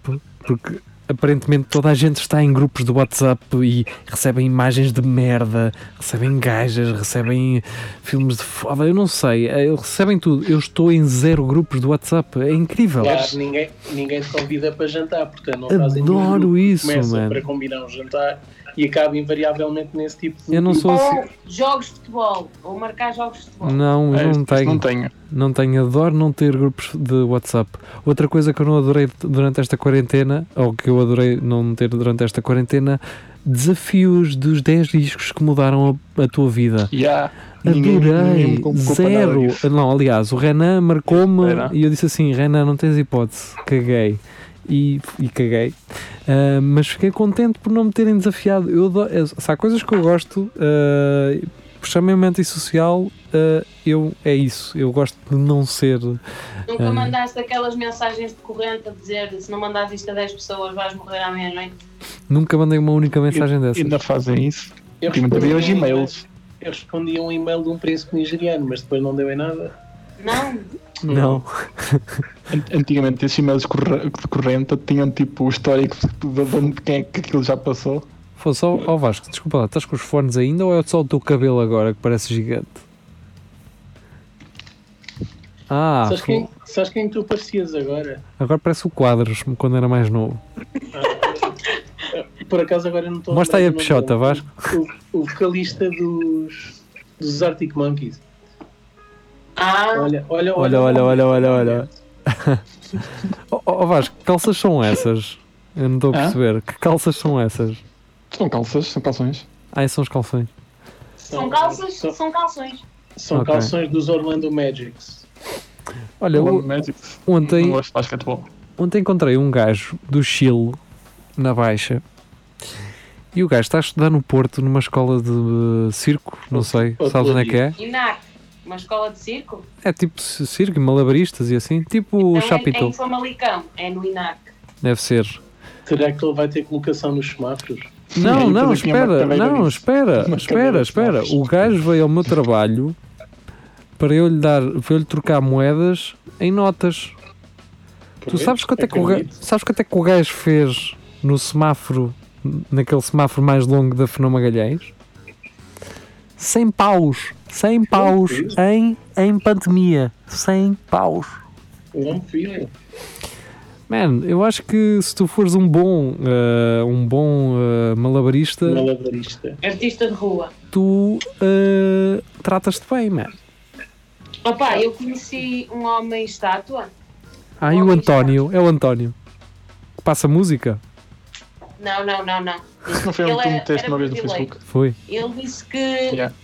porque aparentemente toda a gente está em grupos de WhatsApp e recebem imagens de merda, recebem gajas, recebem filmes de foda, eu não sei, eh, recebem tudo. Eu estou em zero grupos de WhatsApp, é incrível. Claro, ninguém, ninguém te convida para jantar, portanto não fazem nenhum Adoro grupo. isso, Começa mano. para combinar um jantar e acaba invariavelmente nesse tipo de Eu não sou assim. Ou jogos de futebol, ou marcar jogos de futebol. Não, É, eu não tenho. Não tenho. Não tenho, adoro não ter grupos de WhatsApp. Outra coisa que eu não adorei durante esta quarentena, ou que eu adorei não ter durante esta quarentena, desafios dos 10 discos que mudaram a, a tua vida. Yeah. Ninguém- ninguém Adorei, nada zero. Não, aliás, o Renan marcou-me e eu disse assim: Renan, não tens hipótese, caguei. E, e caguei, Ah, mas fiquei contente por não me terem desafiado. Eu, adoro- eh, se há coisas que eu gosto, uh, chamem-me antissocial, ah, eu, é isso. Eu gosto de não ser. Nunca Ah. mandaste aquelas mensagens de corrente a dizer se não mandares isto a 10 pessoas vais morrer à meia-noite. Nunca mandei uma única mensagem E- dessas. Ainda fazem isso. Eu Ultimamente respondi havia os a e-mail- e-mails. Eu respondi a um e-mail de um príncipe nigeriano, mas depois não deu em nada. Não, Não. An- Antigamente esses e-mails de corre- de corrente tinham tipo o histórico de quem é que aquilo já passou. Foi só. Ó Vasco, desculpa lá, estás com os fones ainda ou é só o teu cabelo agora que parece gigante? Ah, sabes, foi- quem, sabes quem tu parecias agora? agora parece o Quadros, quando era mais novo. por acaso agora não estou Mostra aí a dele. Vasco. O, o vocalista dos, dos Arctic Monkeys. Ah, Olha, olha, Olha, olha, olha, olha, olha. Ó <laughs> oh, Vasco, que calças são essas? Eu não estou a Hã? perceber. Que calças são essas? São calças, são calções. Ah, são os calções. são calças, São, são calções. são Ok. calções dos Orlando Magics. Olha, Orlando o- Magic. ontem, Não gosto de basquetebol. ontem encontrei um gajo do Chile na Baixa e o gajo está a estudar no Porto numa escola de circo, não sei, sabes onde é que é? INAC, uma escola de circo? É tipo circo, malabaristas e assim, tipo o Não é, é Chapitou, em Famalicão, é no INAC. deve ser. Será que ele vai ter colocação nos semáforos? Não, não, espera, não, espera, <laughs> espera, espera. O gajo veio ao meu trabalho para eu lhe dar, para eu lhe trocar moedas em notas. Tu sabes quanto é que o gajo, sabes quanto é que o gajo fez no semáforo, naquele semáforo mais longo da Fernão Magalhães? 100 paus, 100 paus em, em pandemia, 100 paus. Não, filho. Man, eu acho que se tu fores um bom, eh, um bom eh, malabarista, Malabarista. Artista de rua. tu eh, tratas-te bem, man. Opa, eu conheci um homem estátua. Ah, e o António, é o António. Que passa música? Não, não, não, não. Isso não foi um Ele que tu meteste uma vez no. Facebook? Foi. Ele disse que, Yeah.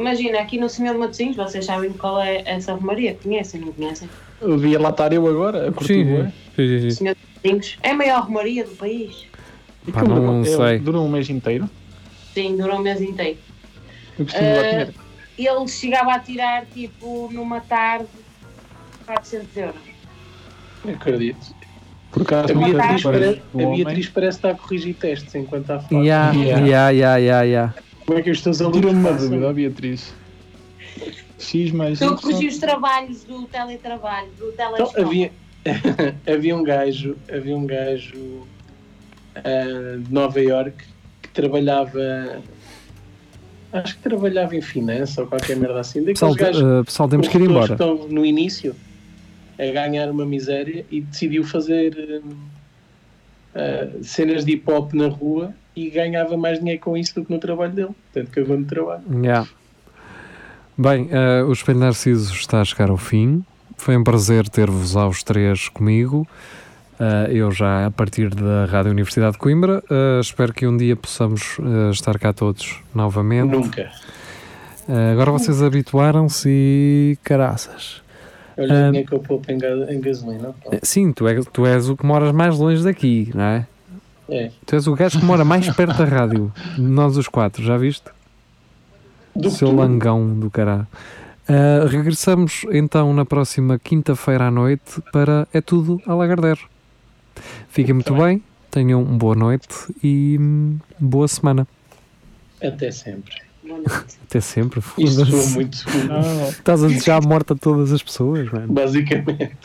Imagina, aqui no Senhor de Matosinhos, vocês sabem qual é essa romaria? Conhecem, não conhecem? Eu via lá estar eu agora, a curtir Sim, sim, sim, sim. Senhor de Matosinhos é a maior romaria do país. Pá, não dura- é- sei. Dura um mês inteiro. Sim, durou um mês inteiro. Eu costumo lá comer. Ele chegava a tirar, tipo, numa tarde, 400 euros. Acredito. Por acaso, A Beatriz, vi para parece, a. Beatriz parece estar a corrigir testes enquanto está a falar. Yeah. ya, ya, ya, ya. Como é que os teus alunos Tira-me uma dúvida, ó, Beatriz. X mais Eu Y. corrigi os trabalhos do teletrabalho, do Então, telescope. havia, <laughs> havia um gajo, havia um gajo ah, de Nova York que trabalhava, acho que trabalhava em finança ou qualquer merda assim. Pessoal, gajos eh, pessoal, temos que ir embora. estão no início a ganhar uma miséria e decidiu fazer ah, cenas de hip hop na rua e ganhava mais dinheiro com isso do que no trabalho dele. Portanto, cagou no trabalho. Ya. Bem, eh, o Espelho Narciso está a chegar ao fim. Foi um prazer ter-vos aos três comigo. Eh, eu já a partir da Rádio Universidade de Coimbra. Eh, espero que um dia possamos estar cá todos novamente. Nunca. Agora vocês habituaram-se e caraças. Olha o dinheiro que eu poupo em, ga- em gasolina. Sim, tu, é, tu és o que moras mais longe daqui, não é? É. Tu és o gajo que mora mais perto da rádio. Nós os quatro, já viste? Do Seu futuro. langão do caralho. Ah, regressamos então na próxima quinta-feira à noite para É Tudo a Lagardère. Fiquem muito bem, tenham uma boa noite e hum, boa semana. Até sempre. <laughs> Até sempre. Isto muito. Estás a desejar a morte a todas as pessoas, mano. basicamente.